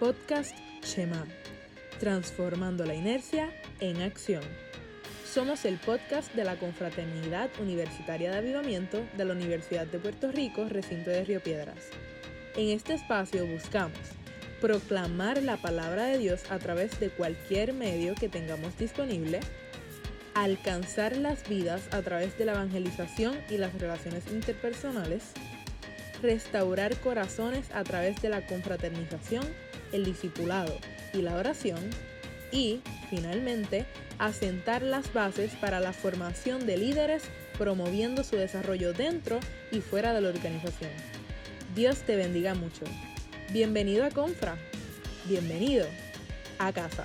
podcast Shema, transformando la inercia en acción. Somos el podcast de la Confraternidad Universitaria de Avivamiento de la Universidad de Puerto Rico, recinto de Río Piedras. En este espacio buscamos proclamar la palabra de Dios a través de cualquier medio que tengamos disponible, alcanzar las vidas a través de la evangelización y las relaciones interpersonales, restaurar corazones a través de la confraternización, el discipulado y la oración, y, finalmente, asentar las bases para la formación de líderes promoviendo su desarrollo dentro y fuera de la organización. Dios te bendiga mucho. Bienvenido a Confra. Bienvenido a casa.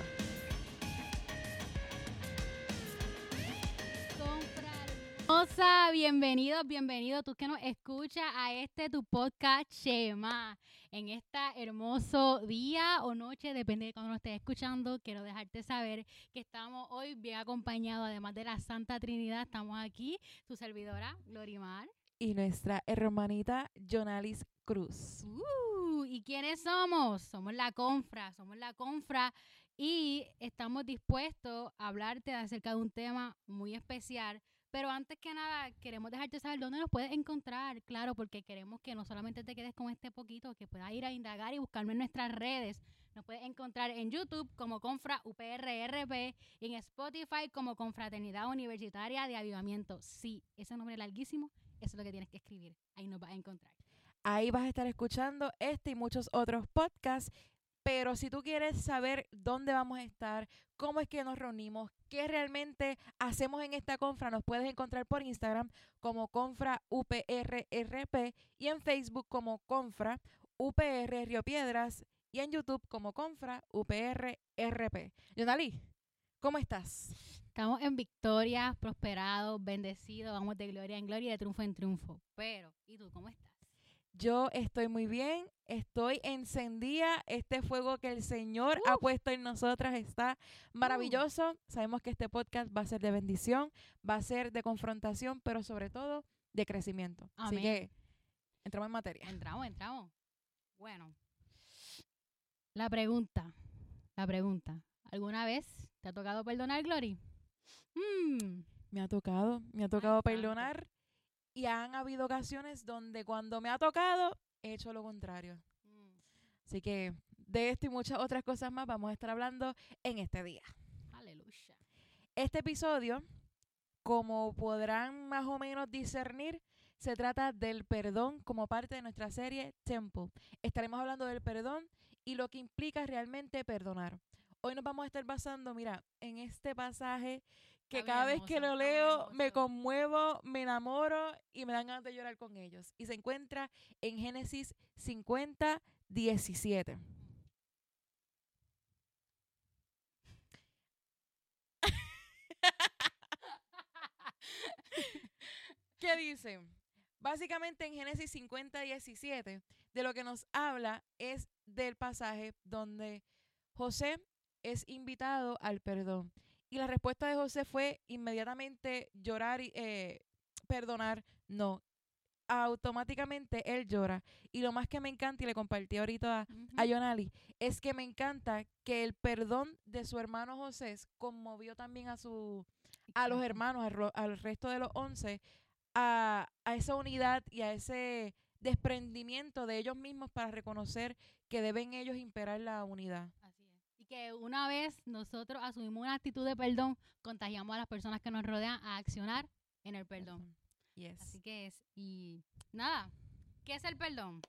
Osa, bienvenido, bienvenido tú que nos escuchas a este tu podcast Shema. En este hermoso día o noche, depende de cuando nos estés escuchando, quiero dejarte saber que estamos hoy bien acompañados, además de la Santa Trinidad, estamos aquí, tu servidora Glorimar. Y nuestra hermanita Jonalis Cruz. Uh, ¿Y quiénes somos? Somos la Confra, somos la Confra y estamos dispuestos a hablarte acerca de un tema muy especial pero antes que nada, queremos dejarte saber dónde nos puedes encontrar, claro, porque queremos que no solamente te quedes con este poquito, que puedas ir a indagar y buscarme en nuestras redes. Nos puedes encontrar en YouTube como Confra UPRRP y en Spotify como Confraternidad Universitaria de Avivamiento. Sí, ese nombre larguísimo, eso es lo que tienes que escribir. Ahí nos vas a encontrar. Ahí vas a estar escuchando este y muchos otros podcasts pero si tú quieres saber dónde vamos a estar, cómo es que nos reunimos, qué realmente hacemos en esta confra, nos puedes encontrar por Instagram como Confra UPRRP y en Facebook como Confra UPR Río Piedras y en YouTube como Confra UPRRP. Yonali, ¿cómo estás? Estamos en victoria, prosperados, bendecidos, vamos de gloria en gloria y de triunfo en triunfo. Pero, ¿y tú cómo estás? Yo estoy muy bien, estoy encendida. Este fuego que el Señor ha puesto en nosotras está maravilloso. Sabemos que este podcast va a ser de bendición, va a ser de confrontación, pero sobre todo de crecimiento. Así que entramos en materia. Entramos, entramos. Bueno, la pregunta, la pregunta. ¿Alguna vez te ha tocado perdonar, Glory? Mm. Me ha tocado, me ha tocado perdonar y han habido ocasiones donde cuando me ha tocado, he hecho lo contrario. Mm. Así que de esto y muchas otras cosas más vamos a estar hablando en este día. Aleluya. Este episodio, como podrán más o menos discernir, se trata del perdón como parte de nuestra serie Temple. Estaremos hablando del perdón y lo que implica realmente perdonar. Hoy nos vamos a estar basando, mira, en este pasaje que cada vez que lo leo me conmuevo, me enamoro y me dan ganas de llorar con ellos. Y se encuentra en Génesis 50, 17. ¿Qué dice? Básicamente en Génesis 50, 17, de lo que nos habla es del pasaje donde José es invitado al perdón. Y la respuesta de José fue inmediatamente llorar y eh, perdonar. No, automáticamente él llora. Y lo más que me encanta, y le compartí ahorita a, a Yonali, es que me encanta que el perdón de su hermano José conmovió también a, su, a los hermanos, al, resto de los once, a, a esa unidad y a ese desprendimiento de ellos mismos para reconocer que deben ellos imperar la unidad. Que una vez nosotros asumimos una actitud de perdón, contagiamos a las personas que nos rodean a accionar en el perdón. Así que es. Y nada, ¿qué es el perdón?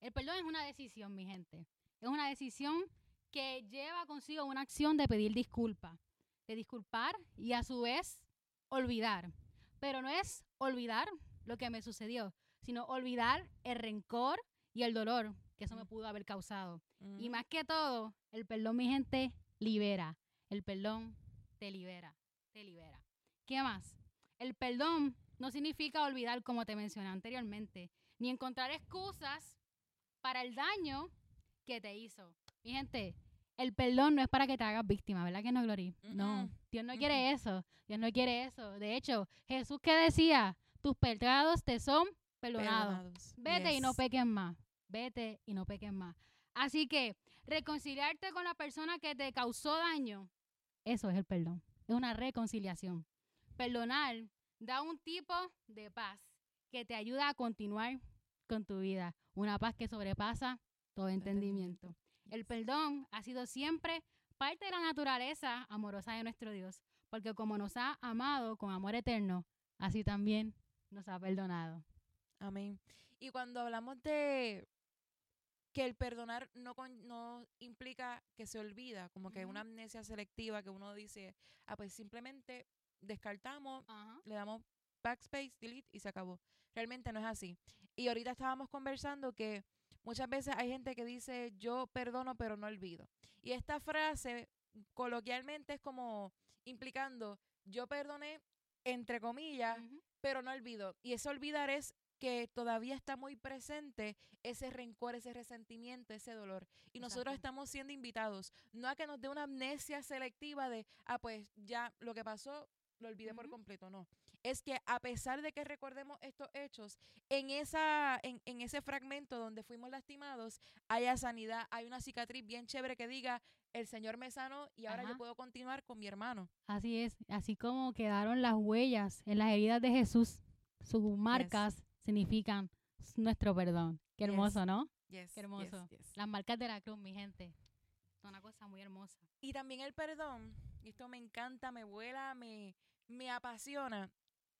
El perdón es una decisión, mi gente. Es una decisión que lleva consigo una acción de pedir disculpa, de disculpar y a su vez olvidar. Pero no es olvidar lo que me sucedió, sino olvidar el rencor y el dolor que eso me pudo haber causado. Y más que todo, el perdón, mi gente, libera. El perdón te libera, te libera. ¿Qué más? El perdón no significa olvidar, como te mencioné anteriormente, ni encontrar excusas para el daño que te hizo. Mi gente, el perdón no es para que te hagas víctima, ¿verdad que no, Glory? No, Dios no quiere eso. Dios no quiere eso. De hecho, Jesús que decía, tus pecados te son perdonados. Vete y no peques más. Vete y no peques más. Así que reconciliarte con la persona que te causó daño, eso es el perdón. Es una reconciliación. Perdonar da un tipo de paz que te ayuda a continuar con tu vida. Una paz que sobrepasa todo entendimiento. El perdón ha sido siempre parte de la naturaleza amorosa de nuestro Dios, porque como nos ha amado con amor eterno, así también nos ha perdonado. Amén. Y cuando hablamos de que el perdonar no, no implica que se olvida, como que una amnesia selectiva que uno dice, ah, pues simplemente descartamos, le damos backspace, delete y se acabó. Realmente no es así. Y ahorita estábamos conversando que muchas veces hay gente que dice, yo perdono pero no olvido. Y esta frase coloquialmente es como implicando, yo perdoné entre comillas, pero no olvido. Y ese olvidar es que todavía está muy presente ese rencor, ese resentimiento, ese dolor. Y nosotros estamos siendo invitados, no a que nos dé una amnesia selectiva de, ah, pues ya lo que pasó, lo olvidé por completo, no. Es que a pesar de que recordemos estos hechos, en, esa, en, en, ese fragmento donde fuimos lastimados, haya sanidad, hay una cicatriz bien chévere que diga, el Señor me sanó y ahora yo puedo continuar con mi hermano. Así es, así como quedaron las huellas en las heridas de Jesús, sus marcas significan nuestro perdón. Qué hermoso, ¿no? Qué hermoso. Las marcas de la cruz, mi gente. Es una cosa muy hermosa. Y también el perdón, y esto me encanta, me vuela, me, me apasiona,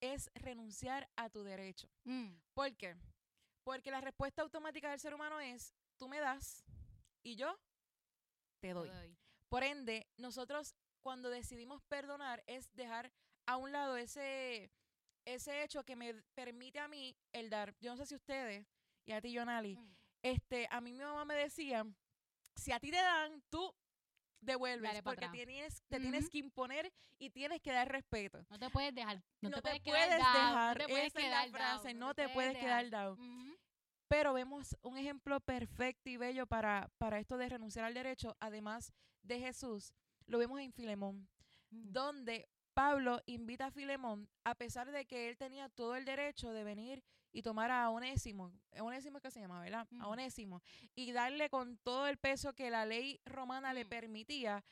es renunciar a tu derecho. Mm. ¿Por qué? Porque la respuesta automática del ser humano es, tú me das y yo te doy. Por ende, nosotros cuando decidimos perdonar es dejar a un lado ese ese hecho que me permite a mí el dar. Yo no sé si ustedes, y a ti, Jonali, mm. este, a mí mi mamá me decía, si a ti te dan, tú devuelves porque tienes, te tienes que imponer y tienes que dar respeto. No te puedes dejar, no, te, puedes, dejar, no te puedes quedar frase, no, te, puedes, quedar down. Pero vemos un ejemplo perfecto y bello para, para esto de renunciar al derecho, además de Jesús. Lo vemos en Filemón, mm. donde Pablo invita a Filemón, a pesar de que él tenía todo el derecho de venir y tomar a Onésimo, Onésimo es que se llama, ¿verdad? A Onésimo, y darle con todo el peso que la ley romana le permitía,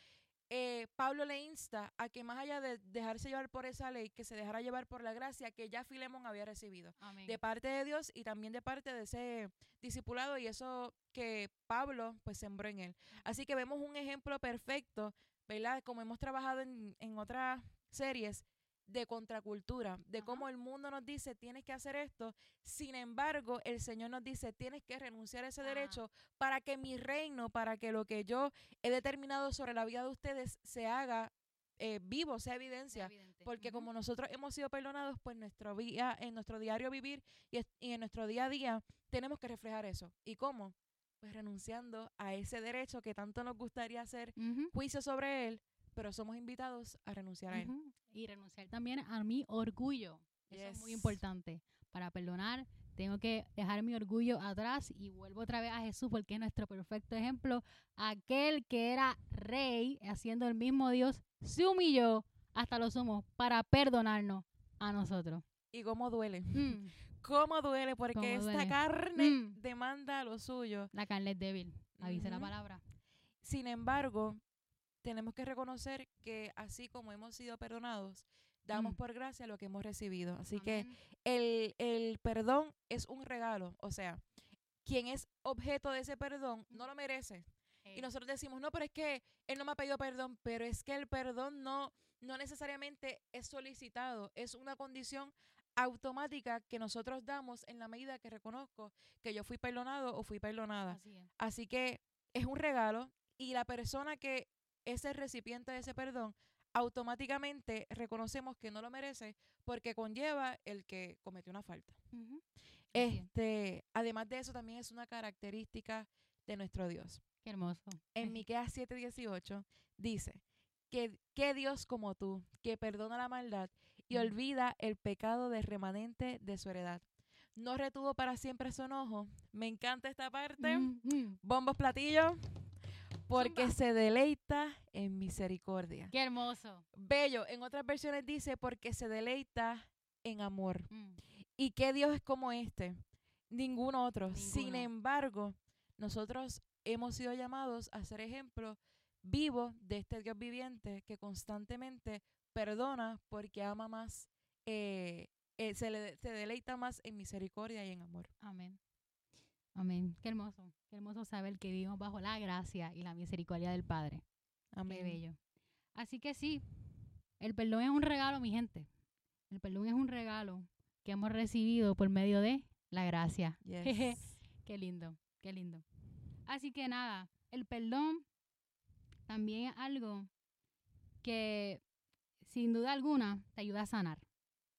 eh, Pablo le insta a que más allá de dejarse llevar por esa ley, que se dejara llevar por la gracia que ya Filemón había recibido de parte de Dios y también de parte de ese discipulado y eso que Pablo pues sembró en él. Así que vemos un ejemplo perfecto, ¿verdad? Como hemos trabajado en, en otras series de contracultura, de cómo el mundo nos dice tienes que hacer esto, sin embargo el Señor nos dice tienes que renunciar a ese derecho para que mi reino, para que lo que yo he determinado sobre la vida de ustedes se haga eh, vivo, sea evidencia, porque como nosotros hemos sido perdonados, pues nuestro día, en nuestro diario vivir y, en nuestro día a día tenemos que reflejar eso. ¿Y cómo? Pues renunciando a ese derecho que tanto nos gustaría hacer juicio sobre él, pero somos invitados a renunciar a él. Y renunciar también a mi orgullo. Eso es muy importante. Para perdonar, tengo que dejar mi orgullo atrás y vuelvo otra vez a Jesús porque es nuestro perfecto ejemplo. Aquel que era rey, haciendo el mismo Dios, se humilló hasta lo sumo para perdonarnos a nosotros. ¿Y cómo duele? Mm. ¿Cómo duele? Porque esta carne mm. demanda lo suyo. La carne es débil, avise la palabra. Sin embargo, tenemos que reconocer que así como hemos sido perdonados, damos mm. por gracia lo que hemos recibido. Así que el, perdón es un regalo. O sea, quien es objeto de ese perdón no lo merece. Y nosotros decimos, no, pero es que él no me ha pedido perdón, pero es que el perdón no, no necesariamente es solicitado, es una condición automática que nosotros damos en la medida que reconozco que yo fui perdonado o fui perdonada. Así que es un regalo y la persona que ese recipiente de ese perdón, automáticamente reconocemos que no lo merece porque conlleva el que cometió una falta. Este, además de eso, también es una característica de nuestro Dios. Qué hermoso. En Miqueas 7:18 dice que, que Dios como tú, que perdona la maldad y olvida el pecado del remanente de su heredad. No retuvo para siempre su enojo. Me encanta esta parte. Bombos platillos porque se deleita en misericordia. Qué hermoso. Bello. En otras versiones dice porque se deleita en amor. Mm. ¿Y qué Dios es como este? Ningún otro. Sin embargo, nosotros hemos sido llamados a ser ejemplos vivos de este Dios viviente que constantemente perdona porque ama más, eh, eh, se, le, se deleita más en misericordia y en amor. Amén. Amén. Qué hermoso. Qué hermoso saber que vivimos bajo la gracia y la misericordia del Padre. Amén. Qué bello. Así que sí, el perdón es un regalo, mi gente. El perdón es un regalo que hemos recibido por medio de la gracia. qué lindo, qué lindo. Así que nada, el perdón también es algo que sin duda alguna te ayuda a sanar.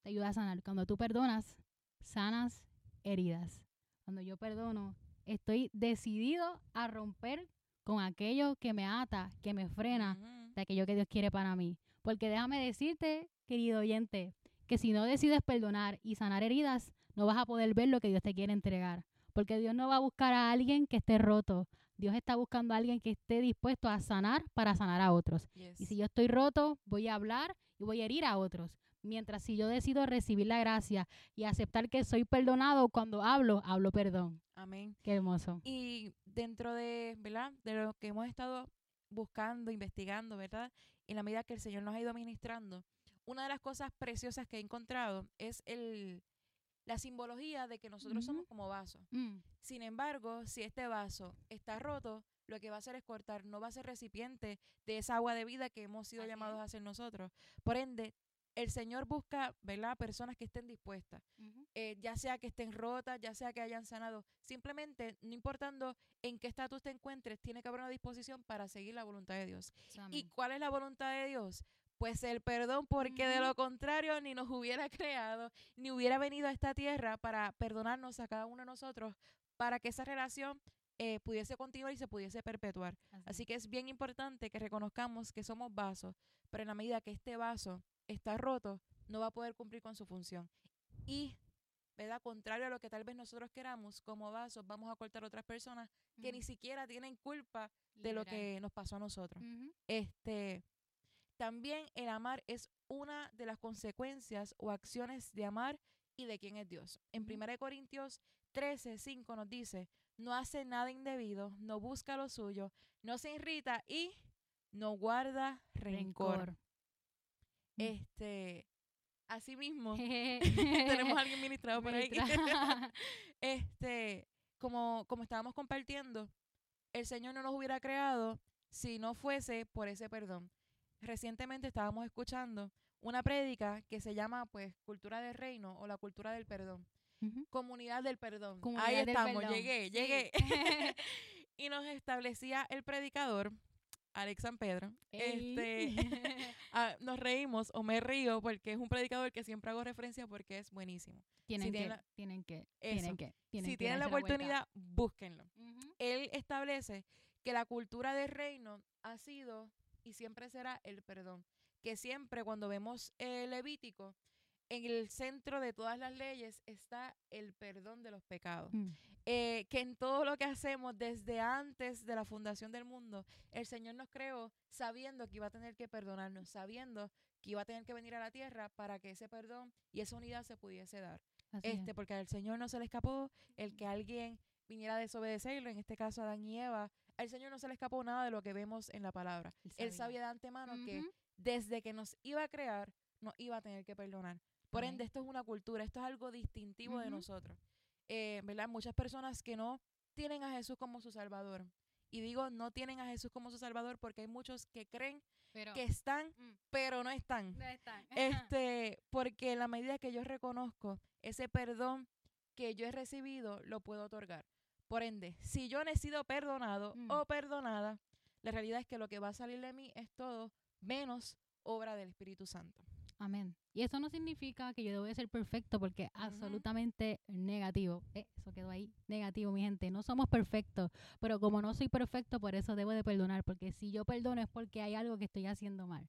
Te ayuda a sanar. Cuando tú perdonas, sanas heridas. Cuando yo perdono, estoy decidido a romper con aquello que me ata, que me frena de aquello que Dios quiere para mí. Porque déjame decirte, querido oyente, que si no decides perdonar y sanar heridas, no vas a poder ver lo que Dios te quiere entregar. Porque Dios no va a buscar a alguien que esté roto. Dios está buscando a alguien que esté dispuesto a sanar para sanar a otros. Y si yo estoy roto, voy a hablar y voy a herir a otros. Mientras si yo decido recibir la gracia y aceptar que soy perdonado cuando hablo, hablo perdón. Amén. Qué hermoso. Y dentro de, ¿verdad? De lo que hemos estado buscando, investigando, ¿verdad? En la medida que el Señor nos ha ido ministrando, una de las cosas preciosas que he encontrado es el, la simbología de que nosotros somos como vasos. Mm. Sin embargo, si este vaso está roto, lo que va a hacer es cortar, no va a ser recipiente de esa agua de vida que hemos sido llamados a ser nosotros. Por ende, el Señor busca, ¿verdad? Personas que estén dispuestas, eh, ya sea que estén rotas, ya sea que hayan sanado. Simplemente, no importando en qué estatus te encuentres, tiene que haber una disposición para seguir la voluntad de Dios. ¿Y cuál es la voluntad de Dios? pues el perdón, porque de lo contrario ni nos hubiera creado, ni hubiera venido a esta tierra para perdonarnos a cada uno de nosotros, para que esa relación eh, pudiese continuar y se pudiese perpetuar. Así. que es bien importante que reconozcamos que somos vasos, pero en la medida que este vaso está roto, no va a poder cumplir con su función. Y, ¿verdad? Contrario a lo que tal vez nosotros queramos, como vasos, vamos a cortar a otras personas que ni siquiera tienen culpa de lo que nos pasó a nosotros. Este también el amar es una de las consecuencias o acciones de amar y de quién es Dios. En 1 Corintios 13, 5 nos dice, no hace nada indebido, no busca lo suyo, no se irrita y no guarda rencor. Este, así mismo, tenemos a alguien ministrado por ahí. este, como, como estábamos compartiendo, el Señor no nos hubiera creado si no fuese por ese perdón recientemente estábamos escuchando una prédica que se llama pues cultura del reino o la cultura del perdón. Comunidad del perdón. Ahí estamos, llegué, llegué. y nos establecía el predicador, Alex San Pedro. Este, ah, nos reímos o me río porque es un predicador que siempre hago referencia porque es buenísimo. Tienen, que, tienen que, tienen que, Si tienen la oportunidad, búsquenlo. Él establece que la cultura del reino ha sido y siempre será el perdón. Que siempre cuando vemos el Levítico, en el centro de todas las leyes está el perdón de los pecados. Mm. Eh, que en todo lo que hacemos desde antes de la fundación del mundo, el Señor nos creó sabiendo que iba a tener que perdonarnos, sabiendo que iba a tener que venir a la tierra para que ese perdón y esa unidad se pudiese dar. este, porque al Señor no se le escapó el que alguien viniera a desobedecerlo, en este caso Adán y Eva, al Señor no se le escapó nada de lo que vemos en la palabra. Él sabía, de antemano que desde que nos iba a crear, nos iba a tener que perdonar. Por ende, esto es una cultura, esto es algo distintivo de nosotros. Eh, ¿Verdad? Muchas personas que no tienen a Jesús como su Salvador. Y digo, no tienen a Jesús como su Salvador porque hay muchos que creen que están, mm. pero no están. No están. este, porque en la medida que yo reconozco ese perdón que yo he recibido, lo puedo otorgar. Por ende, si yo no he sido perdonado mm. o perdonada, la realidad es que lo que va a salir de mí es todo menos obra del Espíritu Santo. Amén. Y eso no significa que yo debo ser perfecto porque es absolutamente negativo. Eh, eso quedó ahí, negativo, mi gente. No somos perfectos, pero como no soy perfecto, por eso debo de perdonar, porque si yo perdono es porque hay algo que estoy haciendo mal.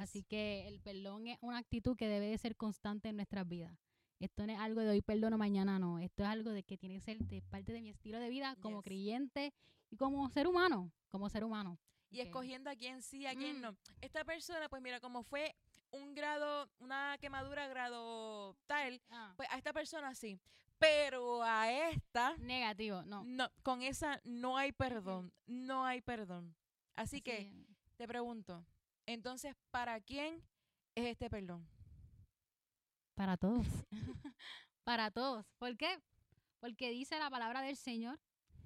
Así que el perdón es una actitud que debe de ser constante en nuestras vidas. Esto no es algo de hoy perdono, mañana no. Esto es algo de que tiene que ser de parte de mi estilo de vida como creyente y como ser humano, como ser humano. Y escogiendo a quién sí, a quién mm. no. Esta persona, pues mira, como fue un grado, una quemadura grado tal, ah. pues a esta persona sí. Pero a esta. Negativo, no. No, con esa no hay perdón. No hay perdón. Así, que te pregunto, entonces, ¿para quién es este perdón? Para todos. Para todos. ¿Por qué? Porque dice la palabra del Señor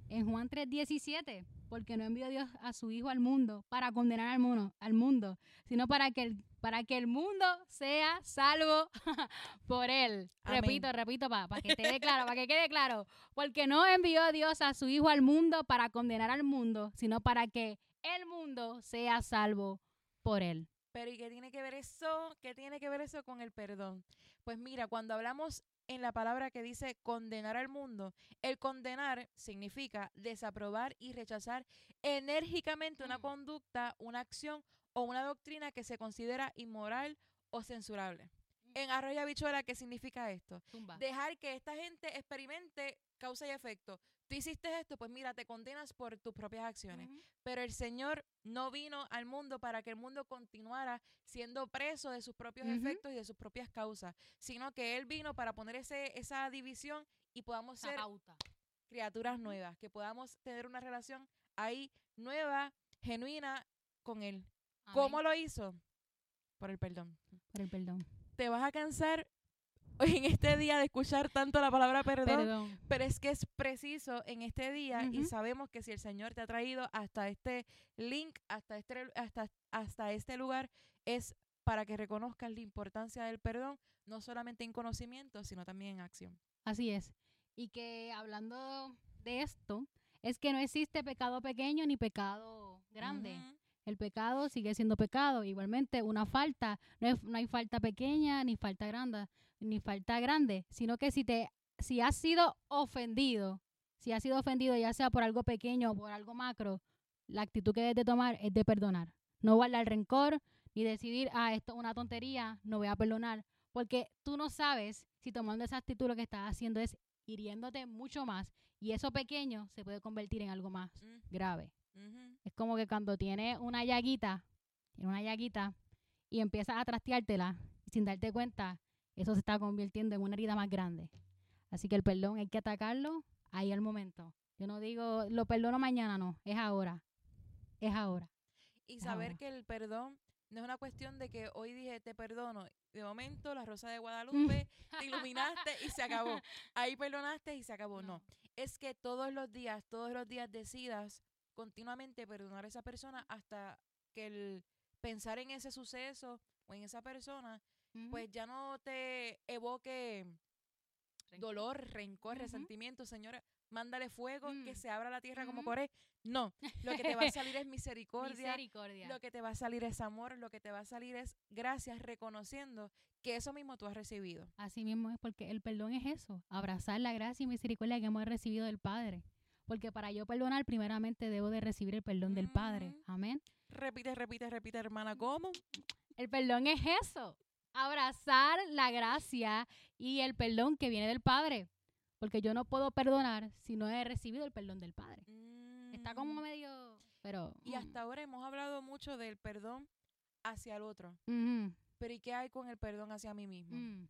en Juan 3:17, porque no envió Dios a su Hijo al mundo para condenar al mundo, al mundo sino para que, el, para que el mundo sea salvo por él. Repito, repito, para que quede claro, para que quede claro. Porque no envió Dios a su Hijo al mundo para condenar al mundo, sino para que el mundo sea salvo por él. Pero ¿y qué tiene que ver eso? ¿Qué tiene que ver eso con el perdón? Pues mira, cuando hablamos en la palabra que dice condenar al mundo, el condenar significa desaprobar y rechazar enérgicamente una mm. conducta, una acción o una doctrina que se considera inmoral o censurable. En Arroyo Bichuela, ¿qué significa esto? Dejar que esta gente experimente causa y efecto tú hiciste esto, pues mira, te condenas por tus propias acciones. Pero el Señor no vino al mundo para que el mundo continuara siendo preso de sus propios efectos y de sus propias causas, sino que Él vino para poner ese, esa división y podamos ser criaturas nuevas, que podamos tener una relación ahí nueva, genuina con Él. ¿Cómo lo hizo? Por el perdón. Por el perdón. Te vas a cansar en este día de escuchar tanto la palabra perdón, pero es que es preciso en este día y sabemos que si el Señor te ha traído hasta este link, hasta este, hasta, hasta este lugar, es para que reconozcas la importancia del perdón, no solamente en conocimiento, sino también en acción. Así es. Y que hablando de esto, es que no existe pecado pequeño ni pecado grande. El pecado sigue siendo pecado. Igualmente, una falta, no, no hay falta pequeña ni falta grande ni falta grande, sino que si te si has sido ofendido, si has sido ofendido ya sea por algo pequeño o por algo macro, la actitud que debes de tomar es de perdonar. No guardar rencor ni decidir, ah, esto es una tontería, no voy a perdonar, porque tú no sabes si tomando esa actitud lo que estás haciendo es hiriéndote mucho más y eso pequeño se puede convertir en algo más mm. grave. Es como que cuando tienes una llaguita, una llaguita y empiezas a trasteártela sin darte cuenta, eso se está convirtiendo en una herida más grande. Así que el perdón hay que atacarlo ahí al momento. Yo no digo, lo perdono mañana, no, es ahora. Es ahora. Y saber que el perdón no es una cuestión de que hoy dije te perdono. De momento, la rosa de Guadalupe, te iluminaste y se acabó. Ahí perdonaste y se acabó. No. Es que todos los días, todos los días decidas continuamente perdonar a esa persona hasta que el pensar en ese suceso o en esa persona pues ya no te evoque dolor, rencor, resentimiento, señora. Mándale fuego, que mm. se abra la tierra como Coré. No, lo que te va a salir es misericordia, misericordia. Lo que te va a salir es amor, lo que te va a salir es gracias, reconociendo que eso mismo tú has recibido. Así mismo es, porque el perdón es eso, abrazar la gracia y misericordia que hemos recibido del Padre. Porque para yo perdonar, primeramente debo de recibir el perdón del Padre. Amén. Repite, repite, repite, hermana, ¿cómo? El perdón es eso abrazar la gracia y el perdón que viene del Padre. Porque yo no puedo perdonar si no he recibido el perdón del Padre. Está como mm. medio... Pero, y hasta ahora hemos hablado mucho del perdón hacia el otro. Pero ¿y qué hay con el perdón hacia mí mismo? Mm.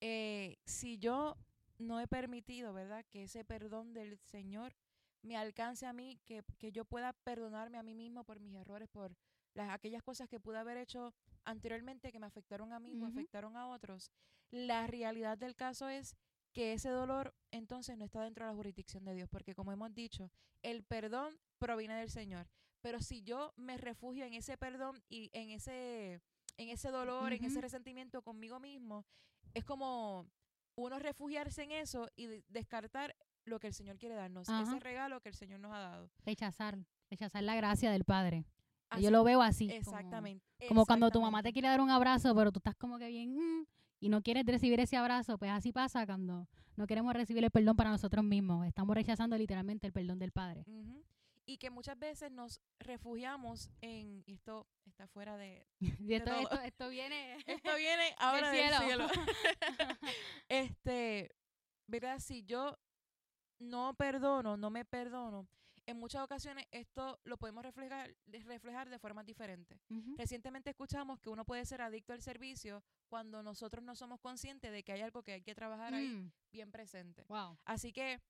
Eh, si yo no he permitido, ¿verdad? Que ese perdón del Señor me alcance a mí, que, que yo pueda perdonarme a mí mismo por mis errores, por las, aquellas cosas que pude haber hecho anteriormente que me afectaron a mí o afectaron a otros, la realidad del caso es que ese dolor entonces no está dentro de la jurisdicción de Dios, porque como hemos dicho, el perdón proviene del Señor. Pero si yo me refugio en ese perdón y en ese, en ese dolor, en ese resentimiento conmigo mismo, es como uno refugiarse en eso y descartar lo que el Señor quiere darnos, ese regalo que el Señor nos ha dado. Rechazar, rechazar la gracia del Padre. Yo lo veo así. Exactamente. Como, cuando tu mamá te quiere dar un abrazo, pero tú estás como que bien mm, y no quieres recibir ese abrazo, pues así pasa cuando no queremos recibir el perdón para nosotros mismos. Estamos rechazando literalmente el perdón del Padre. Y que muchas veces nos refugiamos en, y esto está fuera de, esto, viene, esto viene ahora del cielo. este, ¿verdad? Si yo no perdono, no me perdono, en muchas ocasiones esto lo podemos reflejar, reflejar de formas diferentes. Recientemente escuchamos que uno puede ser adicto al servicio cuando nosotros no somos conscientes de que hay algo que hay que trabajar ahí mm. bien presente. Así que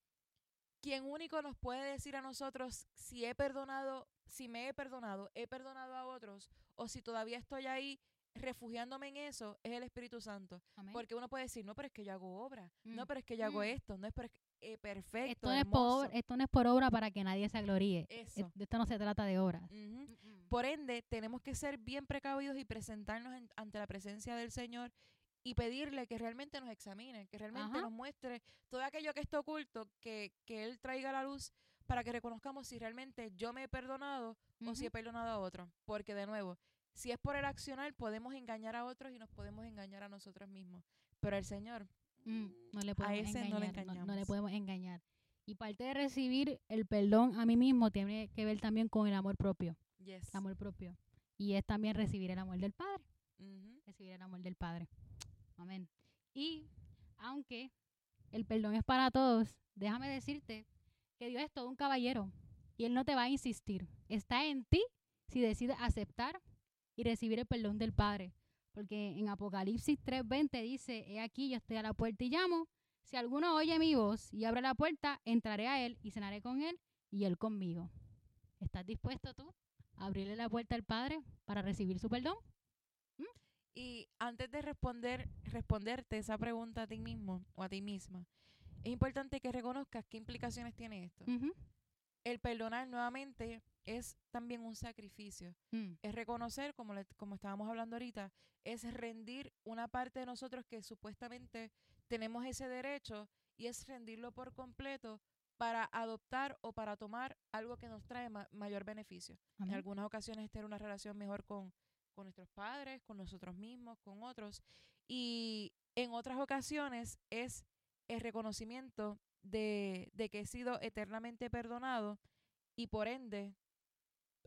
quien único nos puede decir a nosotros si he perdonado, si me he perdonado, he perdonado a otros, o si todavía estoy ahí refugiándome en eso, es el Espíritu Santo. Porque uno puede decir, no, pero es que yo hago obra, no, mm. pero es que yo hago mm. esto, no es eh, perfecto. Esto no, es por, esto no es por obra para que nadie se gloríe. Eso. Esto no se trata de obras. Por ende, tenemos que ser bien precavidos y presentarnos ante la presencia del Señor y pedirle que realmente nos examine, que realmente nos muestre todo aquello que está oculto, que, que Él traiga a la luz para que reconozcamos si realmente yo me he perdonado o si he perdonado a otro. Porque de nuevo, si es por el accionar, podemos engañar a otros y nos podemos engañar a nosotros mismos. Pero el Señor, mm, no le podemos a ese engañar, no le engañamos. No, le podemos engañar. Y parte de recibir el perdón a mí mismo tiene que ver también con el amor propio. Yes. El amor propio. Y es también recibir el amor del Padre. Recibir el amor del Padre. Y aunque el perdón es para todos, déjame decirte que Dios es todo un caballero y Él no te va a insistir. Está en ti si decides aceptar y recibir el perdón del Padre. Porque en Apocalipsis 3:20 dice, he aquí, yo estoy a la puerta y llamo. Si alguno oye mi voz y abre la puerta, entraré a Él y cenaré con Él y Él conmigo. ¿Estás dispuesto tú a abrirle la puerta al Padre para recibir su perdón? Y antes de responder, responderte esa pregunta a ti mismo o a ti misma, es importante que reconozcas qué implicaciones tiene esto. El perdonar nuevamente es también un sacrificio. Mm. Es reconocer, como, como estábamos hablando ahorita, es rendir una parte de nosotros que supuestamente tenemos ese derecho y es rendirlo por completo para adoptar o para tomar algo que nos trae mayor beneficio. En algunas ocasiones tener una relación mejor con, con nuestros padres, con nosotros mismos, con otros. Y en otras ocasiones es el reconocimiento de, que he sido eternamente perdonado y por ende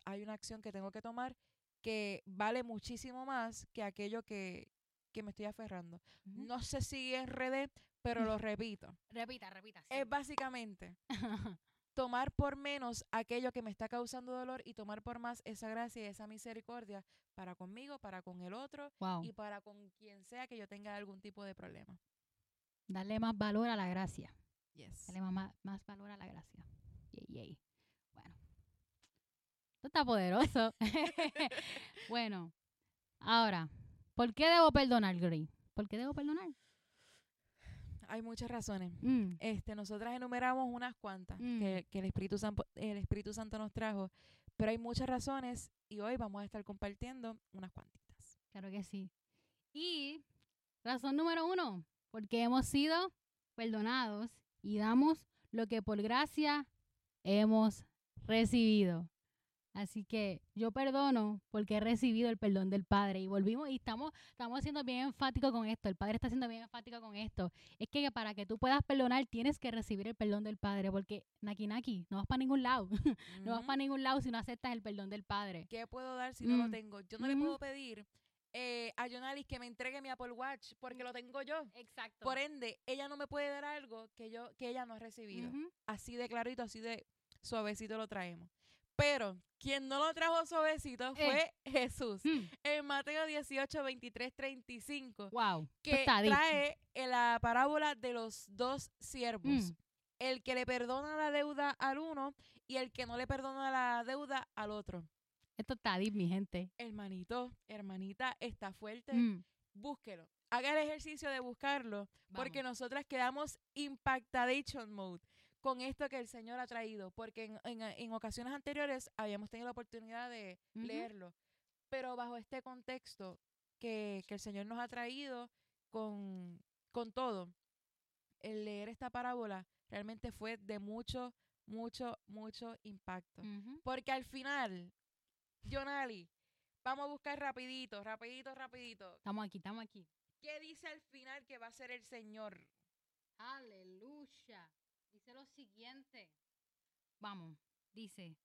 hay una acción que tengo que tomar que vale muchísimo más que aquello que, me estoy aferrando. No sé si es RD, pero lo repito. Repita, repita. Es básicamente tomar por menos aquello que me está causando dolor y tomar por más esa gracia y esa misericordia para conmigo, para con el otro y para con quien sea que yo tenga algún tipo de problema. Darle más valor a la gracia. Darle más, más valor a la gracia. Yay, Bueno. Esto está poderoso. bueno. Ahora, ¿por qué debo perdonar, Gray? ¿Por qué debo perdonar? Hay muchas razones. Mm. Este, nosotras enumeramos unas cuantas mm. que, el, Espíritu Santo, el Espíritu Santo nos trajo, pero hay muchas razones y hoy vamos a estar compartiendo unas cuantitas. Claro que sí. Y razón número uno, porque hemos sido perdonados y damos lo que por gracia hemos recibido. Así que yo perdono porque he recibido el perdón del Padre. Y volvimos y estamos, estamos siendo bien enfáticos con esto. El Padre está siendo bien enfático con esto. Es que para que tú puedas perdonar tienes que recibir el perdón del Padre. Porque naki naki, no vas para ningún lado. no vas para ningún lado si no aceptas el perdón del Padre. ¿Qué puedo dar si no lo mm. tengo? Yo no le puedo pedir eh, a Jonalis que me entregue mi Apple Watch porque lo tengo yo. Exacto. Por ende, ella no me puede dar algo que yo que ella no ha recibido. Así de clarito, así de suavecito lo traemos. Pero quien no lo trajo suavecito eh. fue Jesús. Hmm. En Mateo 18, 23, 35. Wow. Que trae la parábola de los dos siervos. Hmm. El que le perdona la deuda al uno y el que no le perdona la deuda al otro. Esto está deep, mi gente. Hermanito, hermanita, está fuerte. Hmm. Búsquelo. Haga el ejercicio de buscarlo. Porque nosotras quedamos impactadation mode con esto que el Señor ha traído, porque en, ocasiones anteriores habíamos tenido la oportunidad de leerlo, pero bajo este contexto que, el Señor nos ha traído con, con todo, el leer esta parábola realmente fue de mucho, mucho, mucho impacto. Porque al final, Jonali, vamos a buscar rapidito, rapidito, rapidito. Estamos aquí, estamos aquí. ¿Qué dice al final que va a ser el Señor? Aleluya. Dice lo siguiente. Vamos, dice,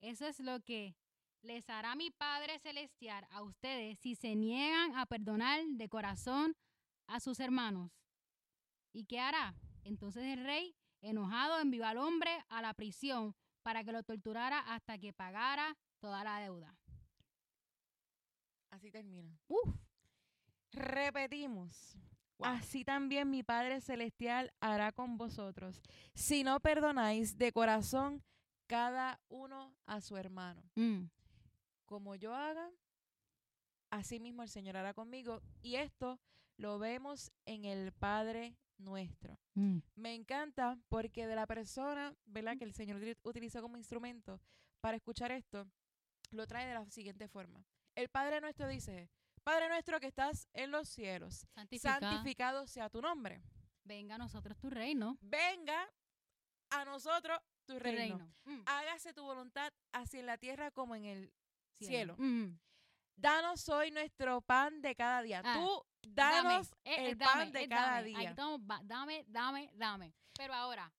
eso es lo que les hará mi Padre Celestial a ustedes si se niegan a perdonar de corazón a sus hermanos. ¿Y qué hará? Entonces el rey, enojado, envió al hombre a la prisión para que lo torturara hasta que pagara toda la deuda. Así termina. Uf. Repetimos. Así también mi Padre Celestial hará con vosotros, si no perdonáis de corazón cada uno a su hermano. Mm. Como yo haga, así mismo el Señor hará conmigo. Y esto lo vemos en el Padre nuestro. Mm. Me encanta porque de la persona, ¿verdad? Que el Señor utilizó como instrumento para escuchar esto, lo trae de la siguiente forma. El Padre nuestro dice, Padre nuestro que estás en los cielos, santificado sea tu nombre. Venga a nosotros tu reino. Venga a nosotros tu reino. Mm. Hágase tu voluntad así en la tierra como en el cielo. Mm. Danos hoy nuestro pan de cada día. Ah, Tú danos eh, el pan de eh, cada día. dame, dame, dame. Pero ahora,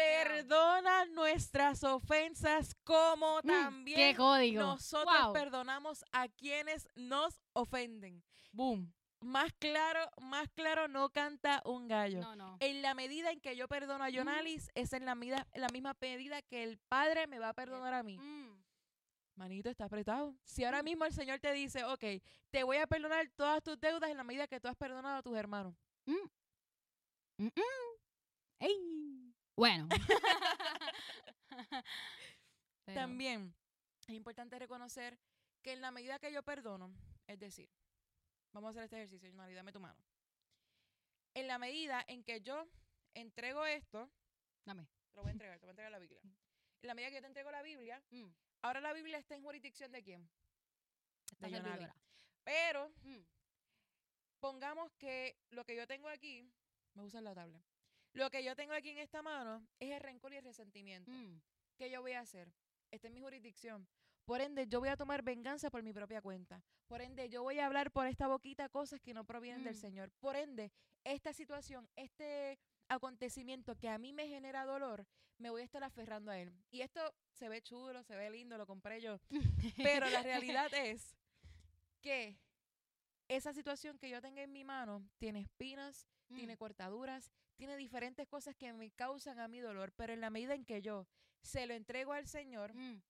Perdona nuestras ofensas como mm, también nosotros perdonamos a quienes nos ofenden. Boom. Más claro, más claro no canta un gallo. En la medida en que yo perdono a mm. Jonalis, es en la, medida, en la misma medida que el Padre me va a perdonar a mí. Mm. Manito, está apretado. Si ahora mismo el Señor te dice, ok, te voy a perdonar todas tus deudas en la medida que tú has perdonado a tus hermanos. ¡Ey! Bueno. También es importante reconocer que en la medida que yo perdono, es decir, vamos a hacer este ejercicio, María, dame tu mano. En la medida en que yo entrego esto, dame. Te lo voy a entregar, te voy a entregar la Biblia. En la medida que yo te entrego la Biblia, mm. ahora la Biblia está en jurisdicción de quién? De Pero mm. pongamos que lo que yo tengo aquí, me usa la tabla. Lo que yo tengo aquí en esta mano es el rencor y el resentimiento. Mm. ¿Qué yo voy a hacer? Esta es mi jurisdicción. Por ende, yo voy a tomar venganza por mi propia cuenta. Por ende, yo voy a hablar por esta boquita cosas que no provienen del mm. Señor. Por ende, esta situación, este acontecimiento que a mí me genera dolor, me voy a estar aferrando a él. Y esto se ve chulo, se ve lindo, lo compré yo. Pero la realidad es que esa situación que yo tenga en mi mano tiene espinas, tiene mm. cortaduras, tiene diferentes cosas que me causan a mi dolor, pero en la medida en que yo se lo entrego al Señor, mm.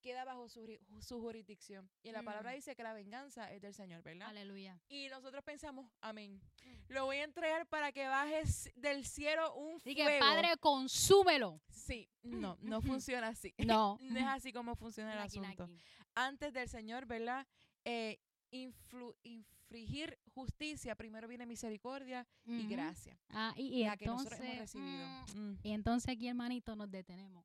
queda bajo su, jurisdicción. Y la palabra mm. dice que la venganza es del Señor, ¿verdad? Aleluya. Y nosotros pensamos, amén. Lo voy a entregar para que bajes del cielo un fuego. Y que Padre, consúmelo. Sí, no, no funciona así. No. no es así como funciona el asunto. Antes del Señor, ¿verdad? Eh, influ, infringir justicia, primero viene misericordia y gracia. Ah, y, entonces, mm, mm. y entonces aquí, hermanito, nos detenemos.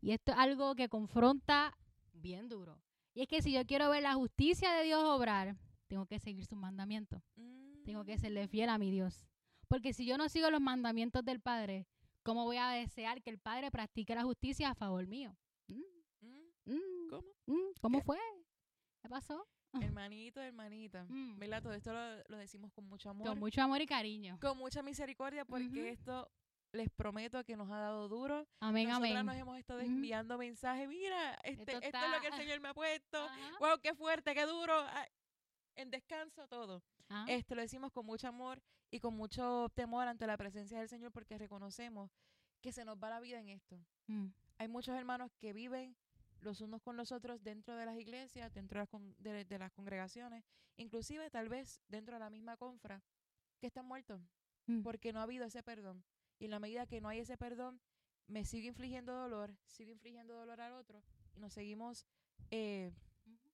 Y esto es algo que confronta bien duro. Y es que si yo quiero ver la justicia de Dios obrar, tengo que seguir sus mandamientos. Tengo que serle mm. fiel a mi Dios. Porque si yo no sigo los mandamientos del Padre, ¿cómo voy a desear que el Padre practique la justicia a favor mío? ¿Cómo? ¿Cómo fue? ¿Qué pasó? Hermanito, hermanita. Mm. ¿Verdad? Todo esto lo, decimos con mucho amor. Con mucho amor y cariño. Con mucha misericordia porque esto les prometo que nos ha dado duro. Amén, Nosotras nos hemos estado enviando mensajes. Mira, este, esto, es lo que el Señor me ha puesto. Wow, qué fuerte, qué duro. en descanso, todo. Ah. Esto lo decimos con mucho amor y con mucho temor ante la presencia del Señor porque reconocemos que se nos va la vida en esto. Mm. Hay muchos hermanos que viven los unos con los otros dentro de las iglesias, dentro de las, congregaciones, inclusive tal vez dentro de la misma confra, que están muertos, mm. porque no ha habido ese perdón. Y en la medida que no hay ese perdón, me sigue infligiendo dolor, sigue infligiendo dolor al otro, y nos seguimos, eh,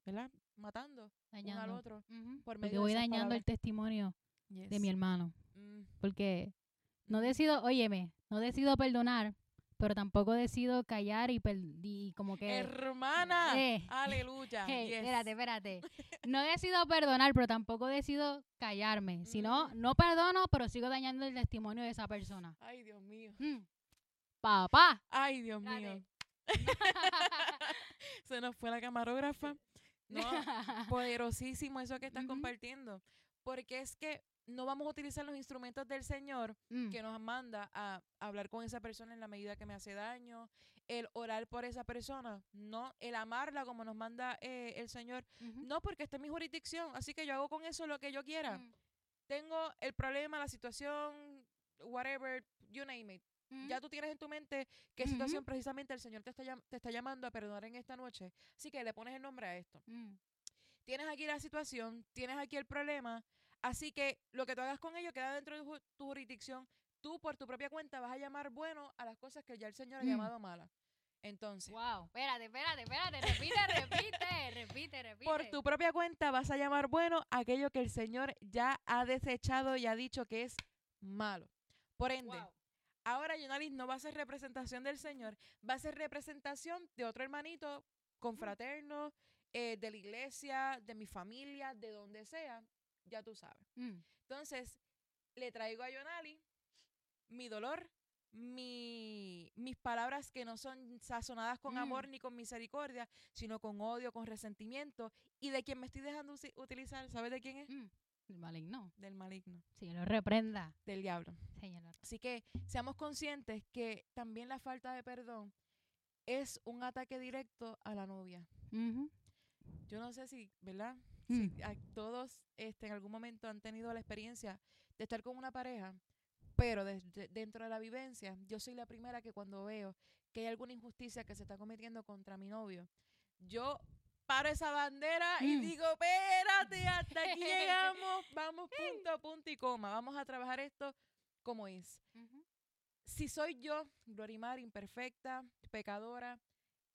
¿verdad? Matando uno al otro. por medio porque voy dañando el testimonio de mi hermano. Mm. Porque no decido, óyeme, no decido perdonar pero tampoco decido callar y, como que... Hermana, eh, aleluya. Espérate, espérate. No decido perdonar, pero tampoco decido callarme. Si no, mm. no perdono, pero sigo dañando el testimonio de esa persona. Ay, Dios mío. Mm. Papá. Ay, Dios mío. Se nos fue la camarógrafa. No, poderosísimo eso que estás compartiendo. Porque es que no vamos a utilizar los instrumentos del Señor mm. que nos manda a hablar con esa persona en la medida que me hace daño, el orar por esa persona, no, el amarla como nos manda eh, el Señor, no porque está en mi jurisdicción, así que yo hago con eso lo que yo quiera. Mm. Tengo el problema, la situación, whatever, you name it. Mm. Ya tú tienes en tu mente qué situación precisamente el Señor te está, te está llamando a perdonar en esta noche. Así que le pones el nombre a esto. Tienes aquí la situación, tienes aquí el problema. Así que lo que tú hagas con ello queda dentro de tu jurisdicción. Tú por tu propia cuenta vas a llamar bueno a las cosas que ya el Señor ha llamado malas. Entonces. Wow, espérate, espérate, espérate, repite, repite, repite, repite. Por tu propia cuenta vas a llamar bueno aquello que el Señor ya ha desechado y ha dicho que es malo. Por ende, ahora Yonalis no va a ser representación del Señor, va a ser representación de otro hermanito confraterno, eh, de la iglesia, de mi familia, de donde sea, ya tú sabes. Mm. Entonces, le traigo a Yonali mi dolor, mi, mis palabras que no son sazonadas con amor mm. ni con misericordia, sino con odio, con resentimiento. Y de quien me estoy dejando utilizar, ¿sabes de quién es? Mm. Del maligno. Del maligno. Señor, reprenda. Del diablo. Así que seamos conscientes que también la falta de perdón es un ataque directo a la novia. Yo no sé si, ¿verdad? Si mm. todos este, en algún momento han tenido la experiencia de estar con una pareja pero desde, dentro de la vivencia, yo soy la primera que cuando veo que hay alguna injusticia que se está cometiendo contra mi novio, yo paro esa bandera y mm. digo, espérate, hasta aquí llegamos, vamos punto a punto y coma, vamos a trabajar esto como es. Si soy yo, Glorimar, imperfecta, pecadora,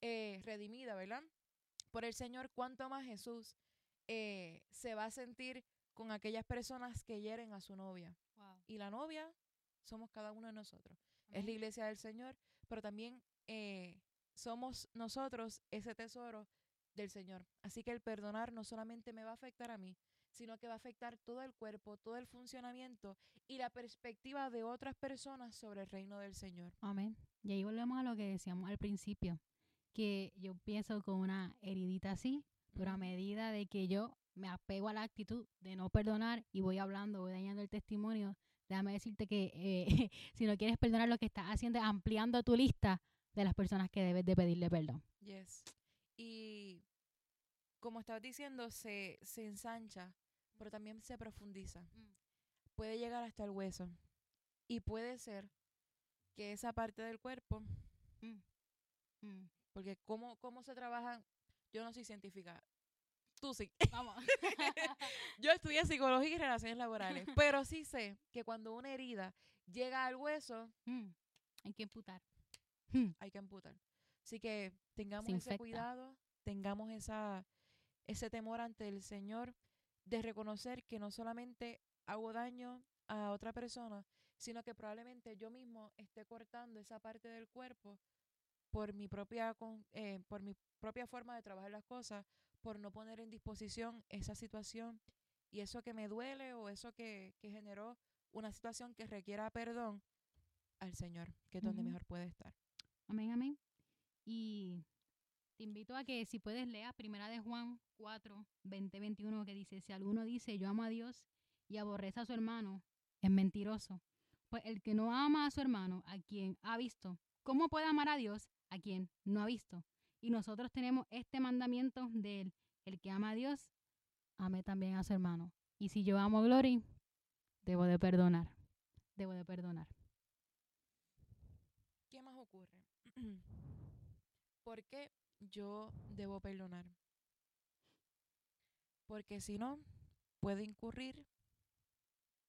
eh, redimida, ¿verdad? Por el Señor, ¿cuánto más Jesús eh, se va a sentir con aquellas personas que hieren a su novia? Y la novia somos cada uno de nosotros. Es la iglesia del Señor, pero también eh, somos nosotros ese tesoro del Señor. Así que el perdonar no solamente me va a afectar a mí, sino que va a afectar todo el cuerpo, todo el funcionamiento y la perspectiva de otras personas sobre el reino del Señor. Amén. Y ahí volvemos a lo que decíamos al principio, que yo pienso con una heridita así, pero a medida de que yo me apego a la actitud de no perdonar y voy hablando, voy dañando el testimonio, déjame decirte que eh, si no quieres perdonar, lo que estás haciendo es ampliando tu lista de las personas que debes de pedirle perdón. Yes. Y como estabas diciendo, se, se ensancha, pero también se profundiza. Mm. Puede llegar hasta el hueso. Y puede ser que esa parte del cuerpo, mm. Mm. porque cómo, cómo se trabaja, yo no soy científica, Tú sí. Vamos. Yo estudié psicología y relaciones laborales, pero sí sé que cuando una herida llega al hueso, mm, hay que amputar. Hmm. Hay que amputar. Así que tengamos ese cuidado, tengamos esa, ese temor ante el Señor de reconocer que no solamente hago daño a otra persona, sino que probablemente yo mismo esté cortando esa parte del cuerpo por mi propia eh, por mi propia forma de trabajar las cosas por no poner en disposición esa situación y eso que me duele o eso que, generó una situación que requiera perdón al Señor, que es donde mejor puede estar. Amén, amén. Y te invito a que si puedes leas Primera de Juan 4, 20, 21, que dice, si alguno dice yo amo a Dios y aborrece a su hermano, es mentiroso. Pues el que no ama a su hermano, a quien ha visto, ¿cómo puede amar a Dios a quien no ha visto? Y nosotros tenemos este mandamiento del el que ama a Dios, ame también a su hermano. Y si yo amo a Glory, debo de perdonar. Debo de perdonar. ¿Qué más ocurre? ¿Por qué yo debo perdonar? Porque si no, puedo incurrir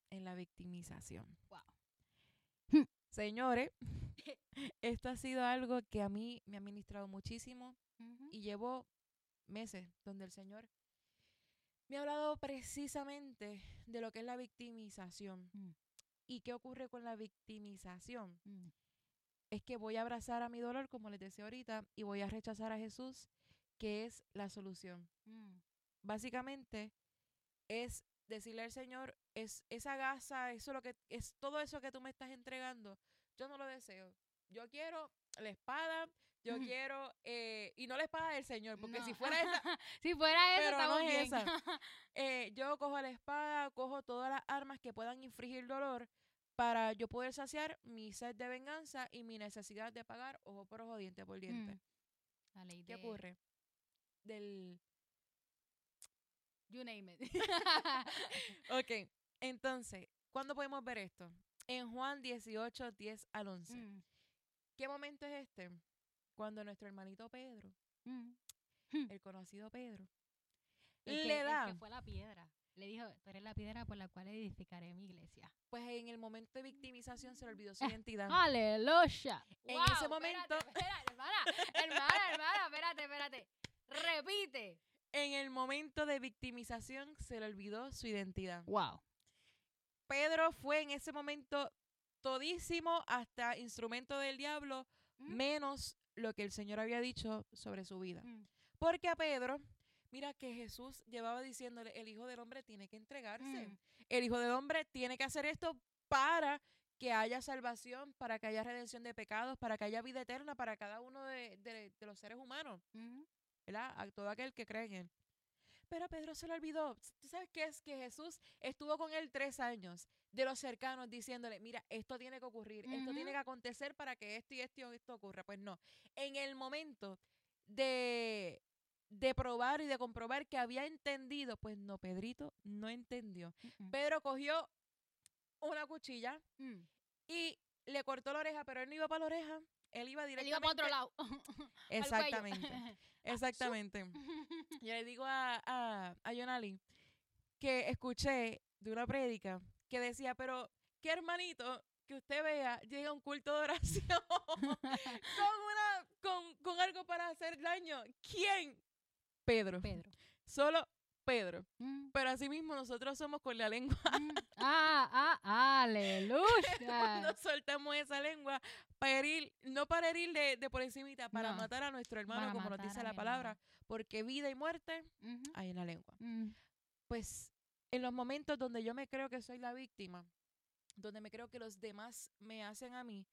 en la victimización. Wow. Señores, esto ha sido algo que a mí me ha ministrado muchísimo y llevo meses donde el Señor me ha hablado precisamente de lo que es la victimización. Mm. ¿Y qué ocurre con la victimización? Mm. Es que voy a abrazar a mi dolor, como les decía ahorita, y voy a rechazar a Jesús, que es la solución. Mm. Básicamente es decirle al Señor, es esa gasa, eso lo que es todo eso que tú me estás entregando, yo no lo deseo. Yo quiero la espada, yo quiero, eh, y no la espada del Señor, porque si fuera esa, si fuera esa, pero no es esa. Eh, yo cojo la espada, cojo todas las armas que puedan infringir dolor para yo poder saciar mi sed de venganza y mi necesidad de pagar ojo por ojo, diente por diente. Mm. ¿Qué ocurre? Del... You name it. ok, entonces, ¿cuándo podemos ver esto? En Juan 18, 10 al 11. Mm. ¿Qué momento es este? Cuando nuestro hermanito Pedro, mm. el conocido Pedro, le da... que fue la piedra. Le dijo, tú eres la piedra por la cual edificaré mi iglesia. Pues en el momento de victimización se le olvidó su identidad. ¡Aleluya! En ese momento... Espérate, hermana, hermana, hermana, espérate, espérate. Repite. En el momento de victimización se le olvidó su identidad. ¡Wow! Pedro fue en ese momento todísimo hasta instrumento del diablo, mm. menos lo que el Señor había dicho sobre su vida. Mm. Porque a Pedro, mira que Jesús llevaba diciéndole, el Hijo del Hombre tiene que entregarse. Mm. El Hijo del Hombre tiene que hacer esto para que haya salvación, para que haya redención de pecados, para que haya vida eterna para cada uno de, los seres humanos. ¿Verdad? A todo aquel que cree en él. Pero a Pedro se le olvidó. ¿Tú sabes qué es? Que Jesús estuvo con él tres años de los cercanos diciéndole, mira, esto tiene que ocurrir, esto tiene que acontecer para que esto y esto y esto ocurra. Pues no, en el momento de, de probar y de comprobar que había entendido, pues no, Pedrito no entendió. Pedro cogió una cuchilla mm. y le cortó la oreja, pero él no iba para la oreja, él iba directamente. Él iba para otro lado. Exactamente. exactamente. Yo le digo a, a, a Yonali que escuché de una prédica que decía, pero qué hermanito que usted vea llega a un culto de oración con, una, con, con algo para hacer daño. ¿Quién? Pedro. Pedro. Solo Pedro. Mm. Pero así mismo nosotros somos con la lengua. Mm. Ah, ah, aleluya. Cuando soltamos esa lengua para herir, no para herir de, por encimita, para matar a nuestro hermano, como nos dice la palabra, porque vida y muerte hay en la lengua. Mm. Pues en los momentos donde yo me creo que soy la víctima, donde me creo que los demás me hacen a mí,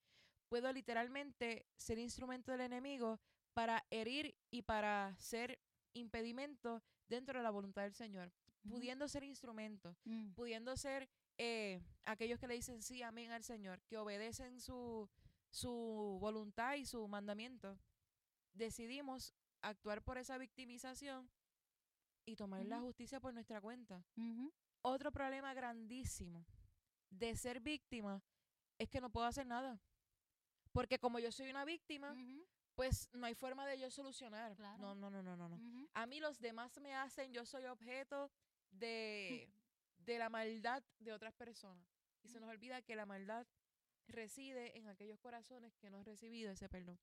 puedo literalmente ser instrumento del enemigo para herir y para ser impedimento dentro de la voluntad del Señor, pudiendo ser instrumento, mm. pudiendo ser eh, aquellos que le dicen sí, amén al Señor, que obedecen su, su voluntad y su mandamiento. Decidimos actuar por esa victimización y tomar la justicia por nuestra cuenta. Otro problema grandísimo de ser víctima es que no puedo hacer nada. Porque como yo soy una víctima, pues no hay forma de yo solucionar. No, no, no, no, no. no. A mí los demás me hacen, yo soy objeto de, de la maldad de otras personas. Y se nos olvida que la maldad reside en aquellos corazones que no han recibido ese perdón.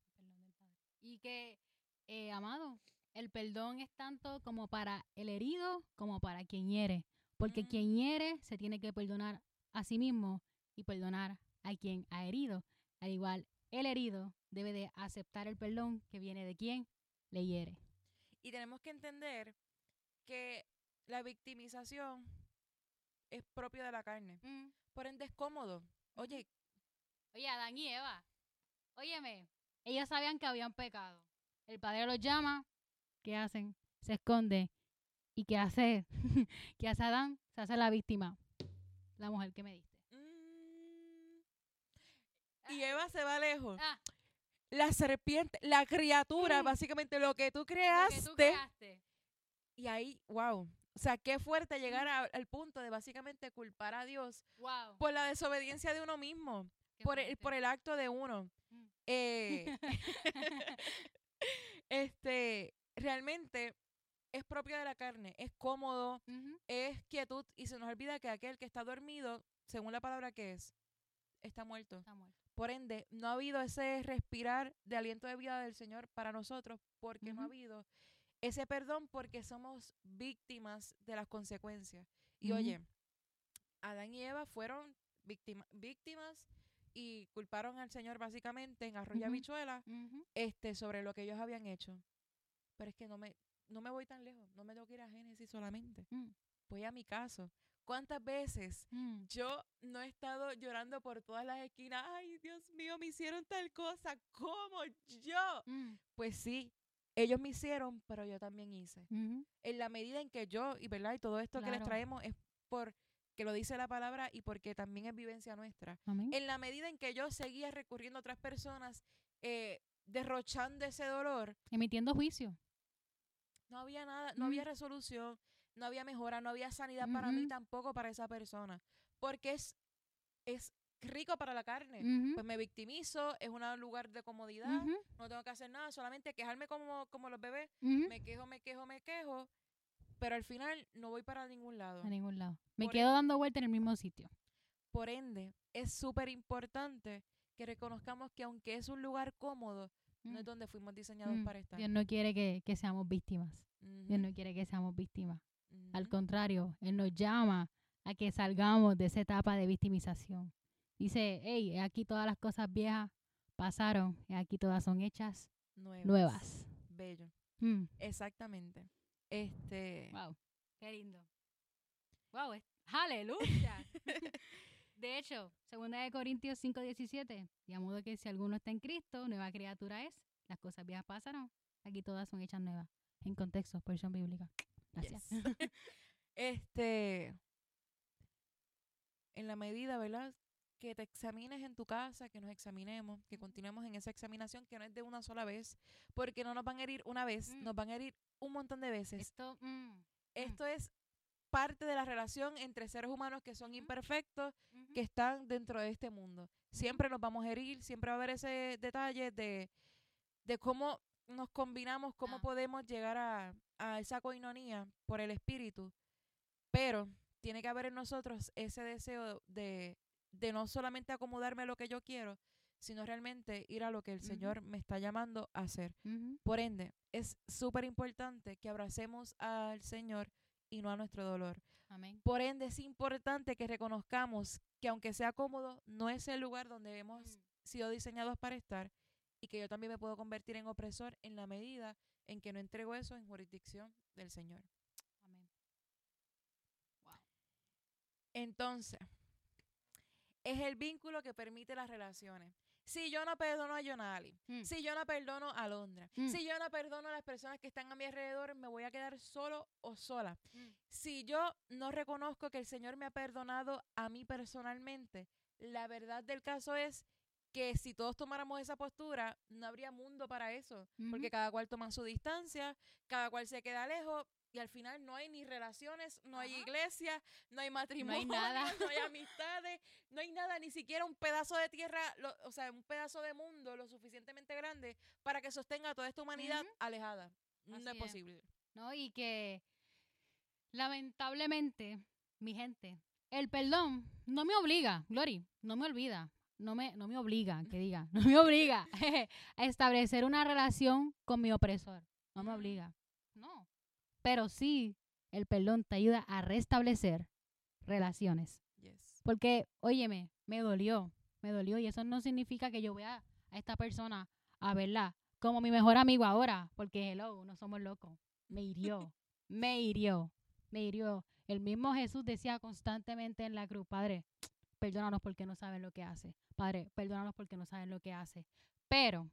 Y que, eh, amado, el perdón es tanto como para el herido como para quien hiere. Porque mm. quien hiere se tiene que perdonar a sí mismo y perdonar a quien ha herido. Al igual, el herido debe de aceptar el perdón que viene de quien le hiere. Y tenemos que entender que la victimización es propio de la carne. Mm. Por ende es cómodo. Oye. Oye, Adán y Eva. Óyeme, ellos sabían que habían pecado. El padre los llama. ¿Qué hacen? Se esconde. ¿Y qué hace? ¿Qué hace Adán? Se hace la víctima. La mujer que me diste. Mm. Y Eva se va lejos. Ah la serpiente, la criatura, mm. básicamente lo que tú creaste. Y ahí, wow. O sea, qué fuerte llegar al punto de básicamente culpar a Dios por la desobediencia de uno mismo, por el, por el acto de uno. Mm. Eh, este, realmente es propio de la carne, es cómodo, es quietud y se nos olvida que aquel que está dormido, según la palabra que es, está muerto. Está muerto. Por ende, no ha habido ese respirar de aliento de vida del Señor para nosotros porque no ha habido ese perdón porque somos víctimas de las consecuencias. Y oye, Adán y Eva fueron víctimas y culparon al Señor básicamente en arroyo uh este, sobre lo que ellos habían hecho. Pero es que no me, no me voy tan lejos, no me tengo que ir a Génesis solamente. Mm. Voy a mi caso. ¿Cuántas veces mm. yo no he estado llorando por todas las esquinas? Ay, Dios mío, me hicieron tal cosa. ¿Cómo yo? Mm. Pues sí, ellos me hicieron, pero yo también hice. En la medida en que yo, y verdad, y todo esto que les traemos es por que lo dice la palabra y porque también es vivencia nuestra. En la medida en que yo seguía recurriendo a otras personas, eh, derrochando ese dolor. Emitiendo juicio. No había nada, no había resolución no había mejora, no había sanidad para mí tampoco para esa persona. Porque es, es rico para la carne. Pues me victimizo, es un lugar de comodidad, no tengo que hacer nada, solamente quejarme como, como los bebés. Me quejo, me quejo, me quejo, pero al final no voy para ningún lado. A ningún lado. Me quedo dando vuelta en el mismo sitio. Por ende, es súper importante que reconozcamos que aunque es un lugar cómodo, no es mm. donde fuimos diseñados mm. para estar. Dios no quiere que, seamos víctimas. Dios no quiere que seamos víctimas. Al contrario, Él nos llama a que salgamos de esa etapa de victimización. Dice, hey, aquí todas las cosas viejas pasaron, y aquí todas son hechas nuevas. Bello. Mm. Exactamente. Este. Wow, qué lindo. Wow, aleluya. de hecho, segunda de Corintios 5:17, de modo que si alguno está en Cristo, nueva criatura es, las cosas viejas pasaron, aquí todas son hechas nuevas. En contexto, porción bíblica. Gracias. este, en la medida, ¿verdad? Que te examines en tu casa, que nos examinemos, que continuemos en esa examinación que no es de una sola vez, porque no nos van a herir una vez, mm. nos van a herir un montón de veces. Esto, mm, mm. Esto es parte de la relación entre seres humanos que son imperfectos, que están dentro de este mundo. Siempre nos vamos a herir, siempre va a haber ese detalle de, de cómo nos combinamos, cómo ah. podemos llegar a, a esa coinonía por el espíritu. Pero tiene que haber en nosotros ese deseo de, no solamente acomodarme a lo que yo quiero, sino realmente ir a lo que el Señor me está llamando a hacer. Por ende, es súper importante que abracemos al Señor y no a nuestro dolor. Por ende, es importante que reconozcamos que aunque sea cómodo, no es el lugar donde hemos mm. sido diseñados para estar y que yo también me puedo convertir en opresor en la medida en que no entrego eso en jurisdicción del Señor. Entonces, es el vínculo que permite las relaciones. Si yo no perdono a Jonali, mm. si yo no perdono a Londra, mm. si yo no perdono a las personas que están a mi alrededor, me voy a quedar solo o sola. Mm. Si yo no reconozco que el Señor me ha perdonado a mí personalmente, la verdad del caso es que si todos tomáramos esa postura, no habría mundo para eso, porque cada cual toma su distancia, cada cual se queda lejos y al final no hay ni relaciones, no hay iglesia, no hay matrimonio, no hay, nada. no hay amistades, no hay nada, ni siquiera un pedazo de tierra, o sea, un pedazo de mundo lo suficientemente grande para que sostenga a toda esta humanidad alejada. no es, posible. No, y que lamentablemente, mi gente, el perdón no me obliga, Glory, no me olvida, no me, no me obliga, que diga, no me obliga a establecer una relación con mi opresor. No me obliga. Pero sí, el perdón te ayuda a restablecer relaciones. Porque, óyeme, me dolió, me dolió y eso no significa que yo vea a esta persona a verla como mi mejor amigo ahora, porque hello, no somos locos. Me hirió, me hirió, me hirió. El mismo Jesús decía constantemente en la cruz, Padre, perdónanos porque no saben lo que hace. Padre, perdónanos porque no saben lo que hace. Pero,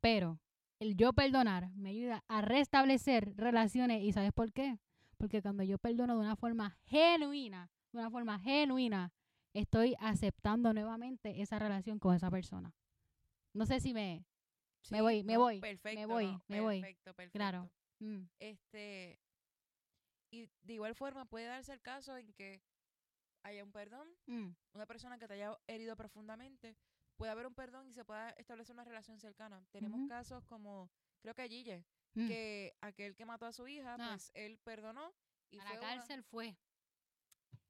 pero, el yo perdonar me ayuda a restablecer relaciones. ¿Y sabes por qué? Porque cuando yo perdono de una forma genuina, de una forma genuina, estoy aceptando nuevamente esa relación con esa persona. No sé si me, me voy, me voy, perfecto, me voy, me voy. Perfecto, perfecto. Claro. Mm. Este, y de igual forma puede darse el caso en que haya un perdón, mm. una persona que te haya herido profundamente, puede haber un perdón y se pueda establecer una relación cercana. Tenemos casos como, creo que Gille, mm. que aquel que mató a su hija, ah. pues él perdonó. Y a la cárcel fue.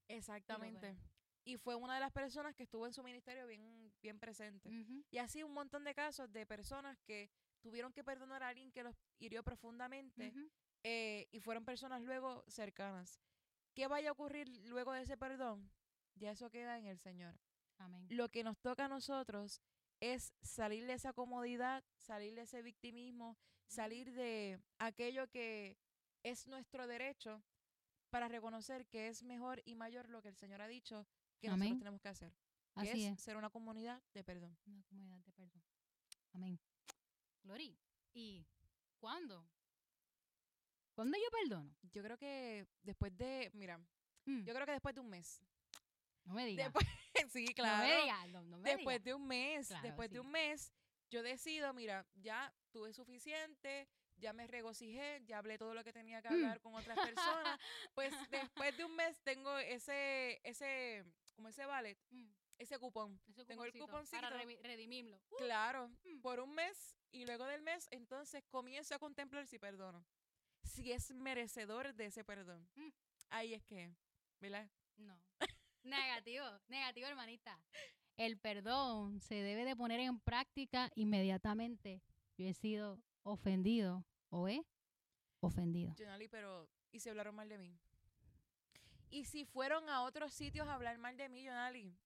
Exactamente. Y fue una de las personas que estuvo en su ministerio bien, bien presente. Y así un montón de casos de personas que tuvieron que perdonar a alguien que los hirió profundamente eh, y fueron personas luego cercanas. ¿Qué vaya a ocurrir luego de ese perdón? Ya eso queda en el Señor. Lo que nos toca a nosotros es salir de esa comodidad, salir de ese victimismo, salir de aquello que es nuestro derecho para reconocer que es mejor y mayor lo que el Señor ha dicho que nosotros tenemos que hacer. Así es, ser una comunidad de perdón. Una comunidad de perdón. Amén. Glory. ¿Y cuándo? ¿Cuándo yo perdono? Yo creo que después de, mira, mm. yo creo que después de un mes. No me digas. sí, claro. después de un mes, después de un mes, yo decido, mira, ya tuve suficiente, ya me regocijé, ya hablé todo lo que tenía que mm. hablar con otras personas. pues después de un mes tengo ese, ese, como ese ballet, mm. ese cupón. Tengo el cuponcito. Para redimirlo. Uh. Claro, mm. por un mes y luego del mes, entonces comienzo a contemplar si perdono. Si es merecedor de ese perdón. Ahí es que, ¿verdad? No. Negativo, negativo, hermanita. El perdón se debe de poner en práctica inmediatamente. Yo he sido ofendido o he ofendido. Jonali, pero ¿y si hablaron mal de mí? Y si fueron a otros sitios a hablar mal de mí, Jonali,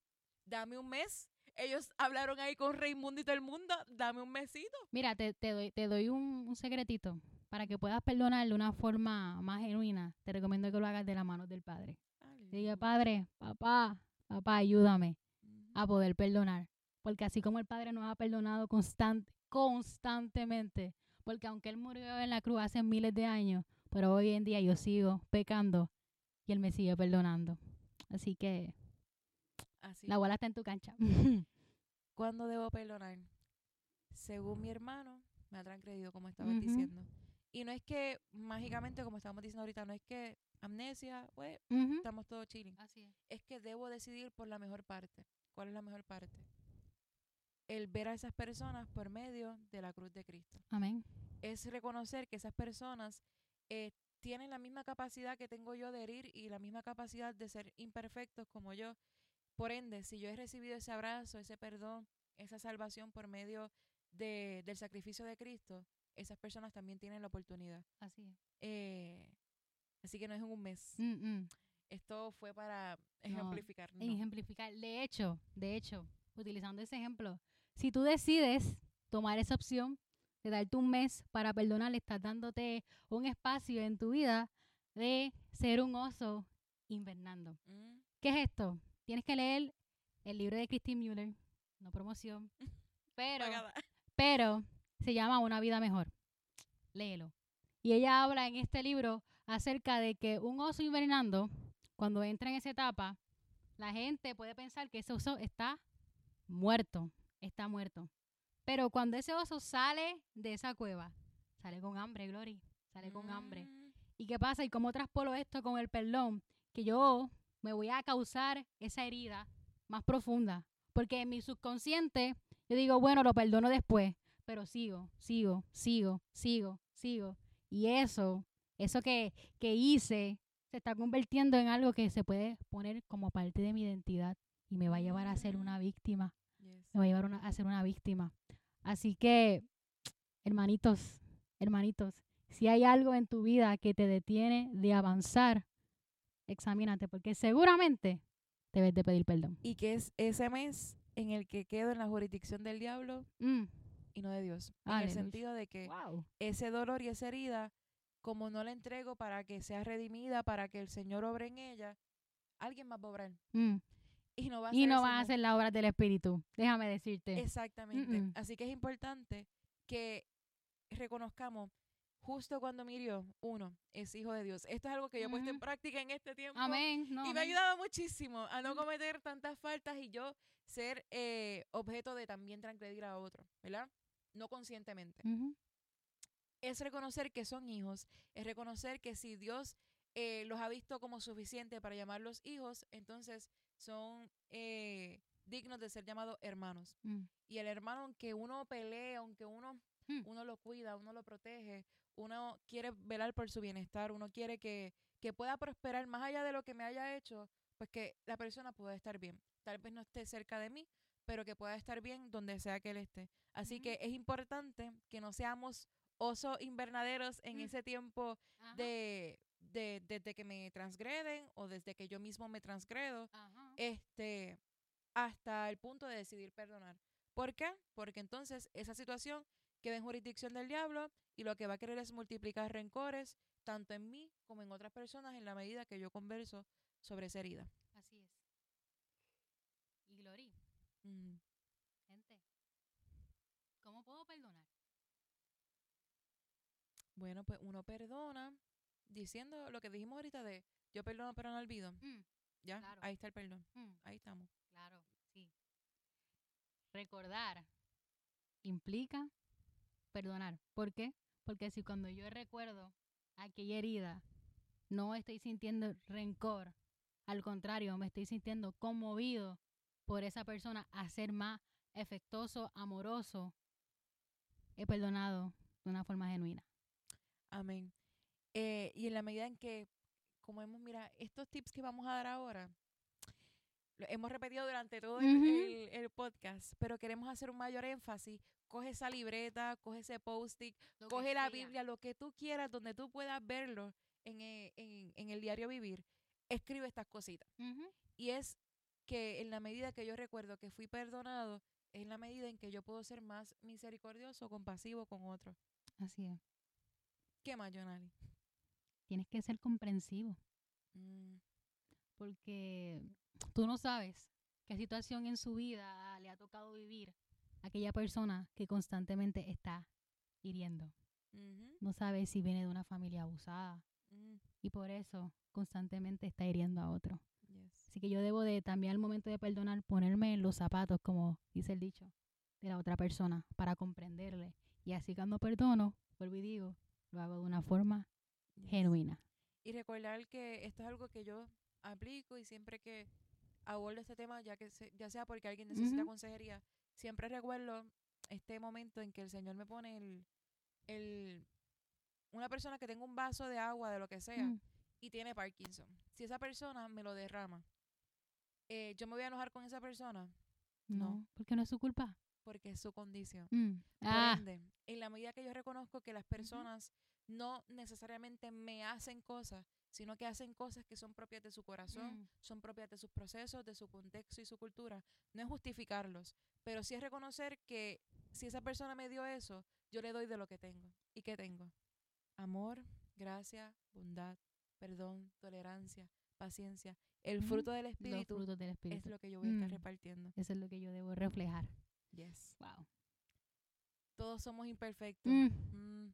dame un mes. Ellos hablaron ahí con Raimundo y todo el mundo, dame un mesito. Mira, te, doy, te doy un, secretito. Para que puedas perdonar de una forma más genuina, te recomiendo que lo hagas de la mano del Padre. Diga, Padre, papá, papá, ayúdame a poder perdonar. Porque así como el Padre nos ha perdonado constante, constantemente, porque aunque Él murió en la cruz hace miles de años, pero hoy en día yo sigo pecando y Él me sigue perdonando. Así que Así. la bola está en tu cancha. ¿Cuándo debo perdonar? Según mi hermano, me ha transgredido, como estabas diciendo. Y no es que mágicamente, como estábamos diciendo ahorita, no es que amnesia, pues, estamos todos chilling. Así es. Es que debo decidir por la mejor parte. ¿Cuál es la mejor parte? El ver a esas personas por medio de la cruz de Cristo. Amén. Es reconocer que esas personas eh, tienen la misma capacidad que tengo yo de herir y la misma capacidad de ser imperfectos como yo. Por ende, si yo he recibido ese abrazo, ese perdón, esa salvación por medio de, del sacrificio de Cristo, esas personas también tienen la oportunidad. Así es. Eh, así que no es un mes. Mm, mm. Esto fue para ejemplificar. Ejemplificar. De hecho, de hecho, utilizando ese ejemplo, si tú decides tomar esa opción de darte un mes para perdonar, estás dándote un espacio en tu vida de ser un oso invernando. Mm. ¿Qué es esto? Tienes que leer el libro de Christine Mueller, no promoción, pero, pero se llama Una vida mejor. Léelo. Y ella habla en este libro acerca de que un oso invernando, cuando entra en esa etapa, la gente puede pensar que ese oso está muerto, está muerto. Pero cuando ese oso sale de esa cueva, sale con hambre, Glory, sale con hambre. Mm. ¿Y qué pasa? ¿Y cómo traspolo esto con el perdón? Que yo me voy a causar esa herida más profunda. Porque en mi subconsciente yo digo, bueno, lo perdono después pero sigo, sigo, sigo, sigo, sigo. Y eso, eso que, que hice, se está convirtiendo en algo que se puede poner como parte de mi identidad y me va a llevar a ser una mm. víctima. Me va a llevar a ser una víctima. Así que, hermanitos, hermanitos, si hay algo en tu vida que te detiene de avanzar, examínate, porque seguramente debes de pedir perdón. Y que es ese mes en el que quedo en la jurisdicción del diablo, mm y no de Dios. En el sentido de que ese dolor y esa herida, como no la entrego para que sea redimida, para que el Señor obre en ella, alguien más va a obrar. Mm. Y no va a, y no va a hacer la obra del Espíritu, déjame decirte. Exactamente. Así que es importante que reconozcamos justo cuando Mirió, uno, es hijo de Dios. Esto es algo que yo he puesto en práctica en este tiempo. Amén. y me ha ayudado muchísimo a no cometer tantas faltas y yo ser eh, objeto de también transgredir a otro, ¿verdad? no conscientemente. Es reconocer que son hijos, es reconocer que si Dios eh, los ha visto como suficiente para llamarlos hijos, entonces son eh, dignos de ser llamados hermanos. Mm. Y el hermano, aunque uno pelea, aunque uno, hmm. uno lo cuida, uno lo protege, uno quiere velar por su bienestar, uno quiere que, que pueda prosperar más allá de lo que me haya hecho, pues que la persona pueda estar bien. Tal vez no esté cerca de mí, pero que pueda estar bien donde sea que él esté. Así que es importante que no seamos osos invernaderos en mm. ese tiempo de, desde que me transgreden o desde que yo mismo me transgredo, este, hasta el punto de decidir perdonar. ¿Por qué? Porque entonces esa situación queda en jurisdicción del diablo y lo que va a querer es multiplicar rencores, tanto en mí como en otras personas, en la medida que yo converso sobre esa herida. Así es. Y Gloria, Gente, ¿cómo puedo perdonar? Bueno, pues uno perdona diciendo lo que dijimos ahorita de yo perdono pero no olvido. Mm, ya, ahí está el perdón. Mm. Ahí estamos. Claro, sí. Recordar implica perdonar. ¿Por qué? Porque si cuando yo recuerdo aquella herida, no estoy sintiendo rencor Al contrario, me estoy sintiendo conmovido por esa persona a ser más efectuoso, amoroso. He perdonado de una forma genuina. Amén. Eh, y en la medida en que, como hemos, mira, estos tips que vamos a dar ahora, lo hemos repetido durante todo el, podcast, pero queremos hacer un mayor énfasis. Coge esa libreta, coge ese post-it, coge la Biblia, lo que tú quieras, donde tú puedas verlo en, eh, el diario vivir. Escribe estas cositas. Y es que en la medida que yo recuerdo que fui perdonado, es la medida en que yo puedo ser más misericordioso, compasivo con otros. Así es. ¿Qué más, Jonali? Tienes que ser comprensivo. Mm. Porque tú no sabes qué situación en su vida le ha tocado vivir a aquella persona que constantemente está hiriendo. No sabes si viene de una familia abusada mm. y por eso constantemente está hiriendo a otro. Así que yo debo de también al momento de perdonar ponerme en los zapatos, como dice el dicho, de la otra persona para comprenderle. Y así cuando perdono, vuelvo y digo, lo hago de una forma genuina. Y recordar que esto es algo que yo aplico y siempre que abordo este tema, ya que ya sea porque alguien necesita consejería, siempre recuerdo este momento en que el Señor me pone el, el una persona que tenga un vaso de agua, de lo que sea, mm. y tiene Parkinson. Si esa persona me lo derrama, eh, ¿yo me voy a enojar con esa persona? No, porque no es su culpa. Porque es su condición. Mm. Ah. en la medida que yo reconozco que las personas no necesariamente me hacen cosas, sino que hacen cosas que son propias de su corazón, mm. son propias de sus procesos, de su contexto y su cultura. No es justificarlos, pero sí es reconocer que si esa persona me dio eso, yo le doy de lo que tengo. ¿Y qué tengo? Amor, gracia, bondad, perdón, tolerancia, paciencia. El fruto del Espíritu, del espíritu. es lo que yo voy a estar mm. repartiendo. Eso es lo que yo debo reflejar. Yes. Wow. Todos somos imperfectos. Mm.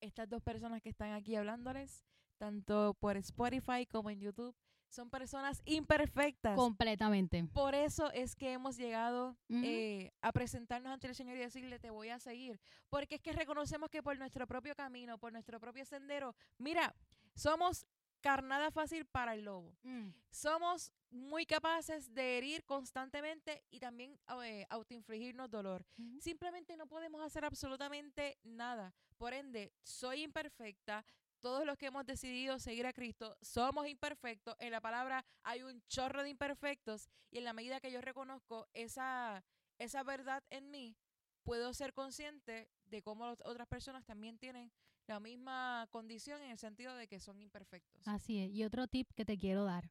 Estas dos personas que están aquí hablándoles, tanto por Spotify como en YouTube, son personas imperfectas. Completamente. Por eso es que hemos llegado eh, a presentarnos ante el Señor y decirle, te voy a seguir. Porque es que reconocemos que por nuestro propio camino, por nuestro propio sendero, mira, somos carnada fácil para el lobo. Mm. Somos muy capaces de herir constantemente y también eh, autoinfligirnos dolor. Simplemente no podemos hacer absolutamente nada. Por ende, soy imperfecta. Todos los que hemos decidido seguir a Cristo somos imperfectos. En la palabra hay un chorro de imperfectos y en la medida que yo reconozco esa, esa verdad en mí, puedo ser consciente de cómo otras personas también tienen la misma condición en el sentido de que son imperfectos. Así es. Y otro tip que te quiero dar,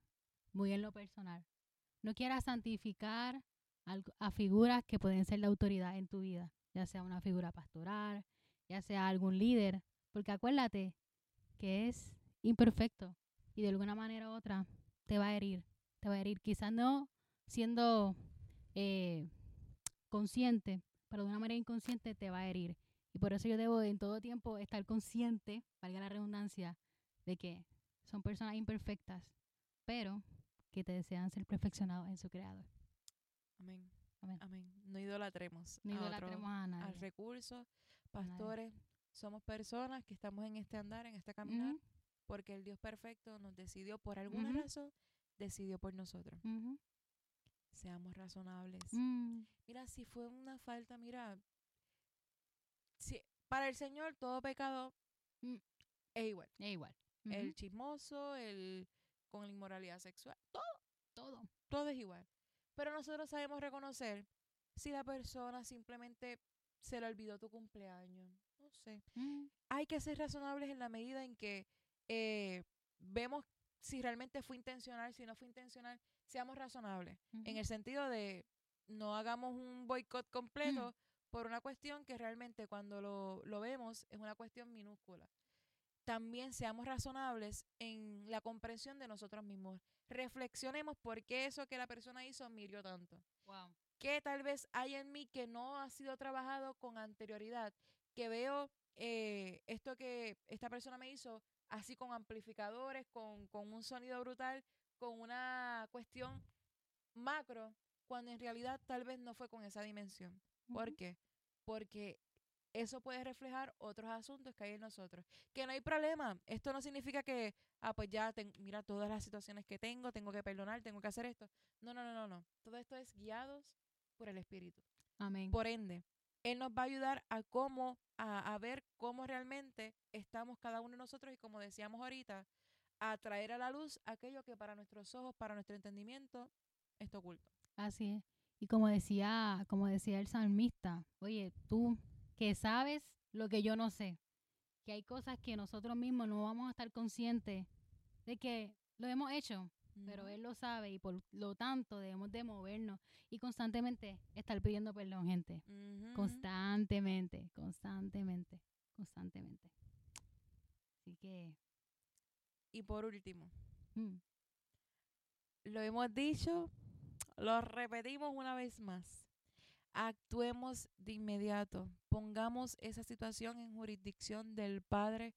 muy en lo personal. No quieras santificar a figuras que pueden ser de autoridad en tu vida, ya sea una figura pastoral, ya sea algún líder, porque acuérdate que es imperfecto y de alguna manera u otra te va a herir, te va a herir. Quizás no siendo eh, consciente, pero de una manera inconsciente te va a herir. Y por eso yo debo en todo tiempo estar consciente, valga la redundancia, de que son personas imperfectas, pero que te desean ser perfeccionados en su creador. Amén. Amén. No idolatremos. No idolatremos a, nadie. Al recurso. Pastores, somos personas que estamos en este andar, en este caminar, porque el Dios perfecto nos decidió por alguna razón, decidió por nosotros. Seamos razonables. Mm. Mira, si fue una falta, mira, si, para el Señor todo pecado mm, es igual. Es igual. El chismoso, el con la inmoralidad sexual, todo, todo, todo es igual. Pero nosotros sabemos reconocer si la persona simplemente se le olvidó tu cumpleaños. No sé. Mm. Hay que ser razonables en la medida en que eh, vemos si realmente fue intencional, si no fue intencional, seamos razonables. En el sentido de no hagamos un boicot completo, mm por una cuestión que realmente cuando lo, lo vemos es una cuestión minúscula. También seamos razonables en la comprensión de nosotros mismos. Reflexionemos por qué eso que la persona hizo me tanto. Wow. ¿Qué tal vez hay en mí que no ha sido trabajado con anterioridad? Que veo eh, esto que esta persona me hizo así con amplificadores, con, con un sonido brutal, con una cuestión macro, cuando en realidad tal vez no fue con esa dimensión. ¿Por qué? Porque eso puede reflejar otros asuntos que hay en nosotros. Que no hay problema. Esto no significa que, ah, pues ya, mira todas las situaciones que tengo, tengo que perdonar, tengo que hacer esto. No, no, no, no, no. Todo esto es guiados por el Espíritu. Amén. Por ende, Él nos va a ayudar a cómo, a, a ver cómo realmente estamos cada uno de nosotros y como decíamos ahorita, a traer a la luz aquello que para nuestros ojos, para nuestro entendimiento, está oculto. Así es. Y como decía, como decía el salmista, oye, tú que sabes lo que yo no sé, que hay cosas que nosotros mismos no vamos a estar conscientes de que lo hemos hecho, pero él lo sabe y por lo tanto debemos de movernos y constantemente estar pidiendo perdón, gente. Constantemente, constantemente, constantemente. Así que... Y por último, mm. lo hemos dicho, lo repetimos una vez más actuemos de inmediato, pongamos esa situación en jurisdicción del Padre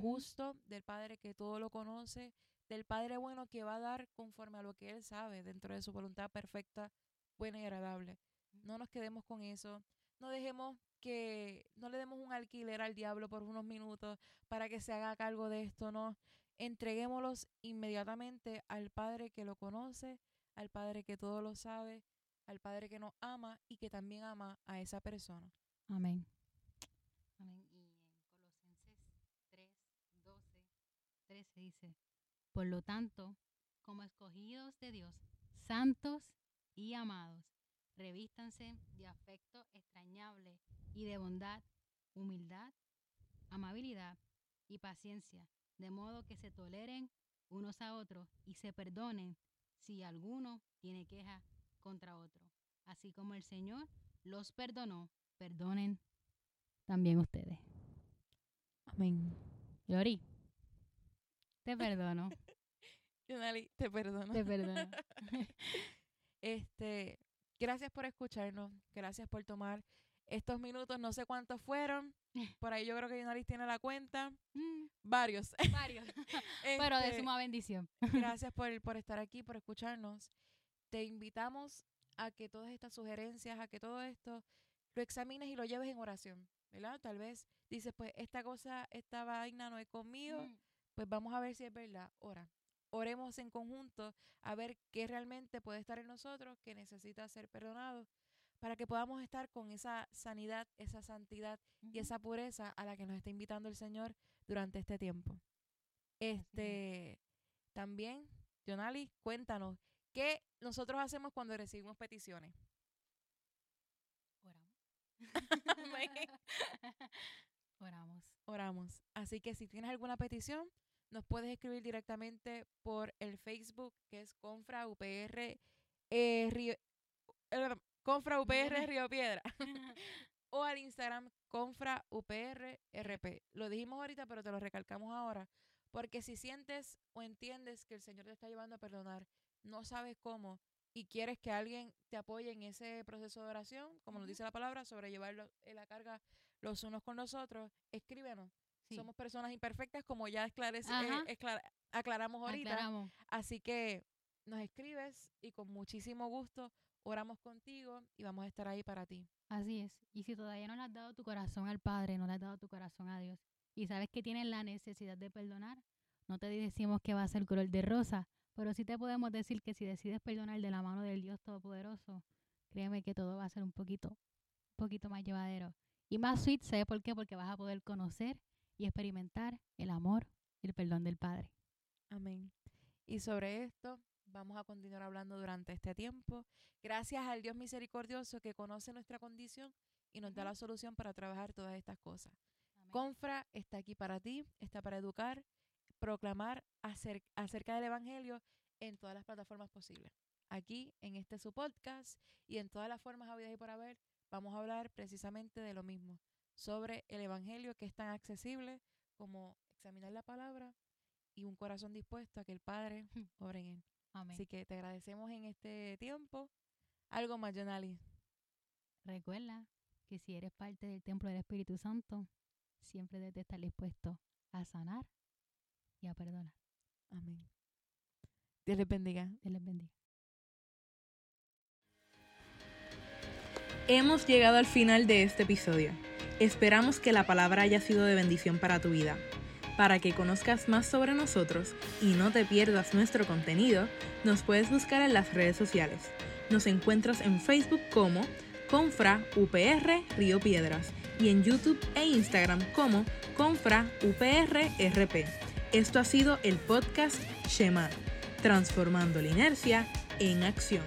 justo, del Padre que todo lo conoce, del Padre bueno que va a dar conforme a lo que Él sabe dentro de su voluntad perfecta, buena y agradable. No nos quedemos con eso, no dejemos que, no le demos un alquiler al diablo por unos minutos para que se haga cargo de esto, no. Entreguémoslos inmediatamente al Padre que lo conoce, al Padre que todo lo sabe, al Padre que nos ama y que también ama a esa persona. Amén. Amén. Y en Colosenses 3, 12, 13 dice, por lo tanto, como escogidos de Dios, santos y amados, revístanse de afecto extrañable y de bondad, humildad, amabilidad y paciencia, de modo que se toleren unos a otros y se perdonen si alguno tiene queja contra otro. Así como el Señor los perdonó, perdonen también ustedes. Amén. Yori, te perdono. Yonali, te perdono. Te perdono. este, gracias por escucharnos, gracias por tomar estos minutos, no sé cuántos fueron. Por ahí yo creo que Yonali tiene la cuenta. Mm. Varios. Varios. Pero de este, suma bendición. gracias por, por estar aquí, por escucharnos te invitamos a que todas estas sugerencias, a que todo esto lo examines y lo lleves en oración, ¿verdad? Tal vez dices, pues esta cosa, esta vaina no es conmigo, pues vamos a ver si es verdad. Ora, oremos en conjunto a ver qué realmente puede estar en nosotros, que necesita ser perdonado, para que podamos estar con esa sanidad, esa santidad y esa pureza a la que nos está invitando el Señor durante este tiempo. Este, también, Jonali, cuéntanos, ¿Qué nosotros hacemos cuando recibimos peticiones? Oramos. Oramos. Oramos. Así que si tienes alguna petición, nos puedes escribir directamente por el Facebook, que es Confra UPR eh, Río, eh, Confra UPR Río Piedra. o al Instagram Confra UPR RP. Lo dijimos ahorita, pero te lo recalcamos ahora. Porque si sientes o entiendes que el Señor te está llevando a perdonar no sabes cómo y quieres que alguien te apoye en ese proceso de oración, como nos dice la palabra, sobre llevar eh, la carga los unos con los otros, escríbenos. Somos personas imperfectas, como ya esclarece, eh, aclaramos ahorita. Así que nos escribes y con muchísimo gusto oramos contigo y vamos a estar ahí para ti. Así es. Y si todavía no le has dado tu corazón al Padre, no le has dado tu corazón a Dios, y sabes que tienes la necesidad de perdonar, no te decimos que va a ser color de rosa, pero sí te podemos decir que si decides perdonar de la mano del Dios Todopoderoso, créeme que todo va a ser un poquito, un poquito más llevadero. Y más sweet, ¿sabes por qué? Porque vas a poder conocer y experimentar el amor y el perdón del Padre. Amén. Y sobre esto vamos a continuar hablando durante este tiempo. Gracias al Dios misericordioso que conoce nuestra condición y nos da la solución para trabajar todas estas cosas. Confra está aquí para ti, está para educar, proclamar acerca del Evangelio en todas las plataformas posibles. Aquí, en este su podcast y en todas las formas habidas y por haber, vamos a hablar precisamente de lo mismo, sobre el Evangelio que es tan accesible como examinar la palabra y un corazón dispuesto a que el Padre obre en él. Así que te agradecemos en este tiempo. Algo más, Jonali. Recuerda que si eres parte del templo del Espíritu Santo, siempre debes estar dispuesto a sanar y a perdonar. Amén. Dios les bendiga. Dios les bendiga. Hemos llegado al final de este episodio. Esperamos que la palabra haya sido de bendición para tu vida. Para que conozcas más sobre nosotros y no te pierdas nuestro contenido, nos puedes buscar en las redes sociales. Nos encuentras en Facebook como Confra UPR Río Piedras y en YouTube e Instagram como Confra UPR RP. Esto ha sido el podcast Shema, transformando la inercia en acción.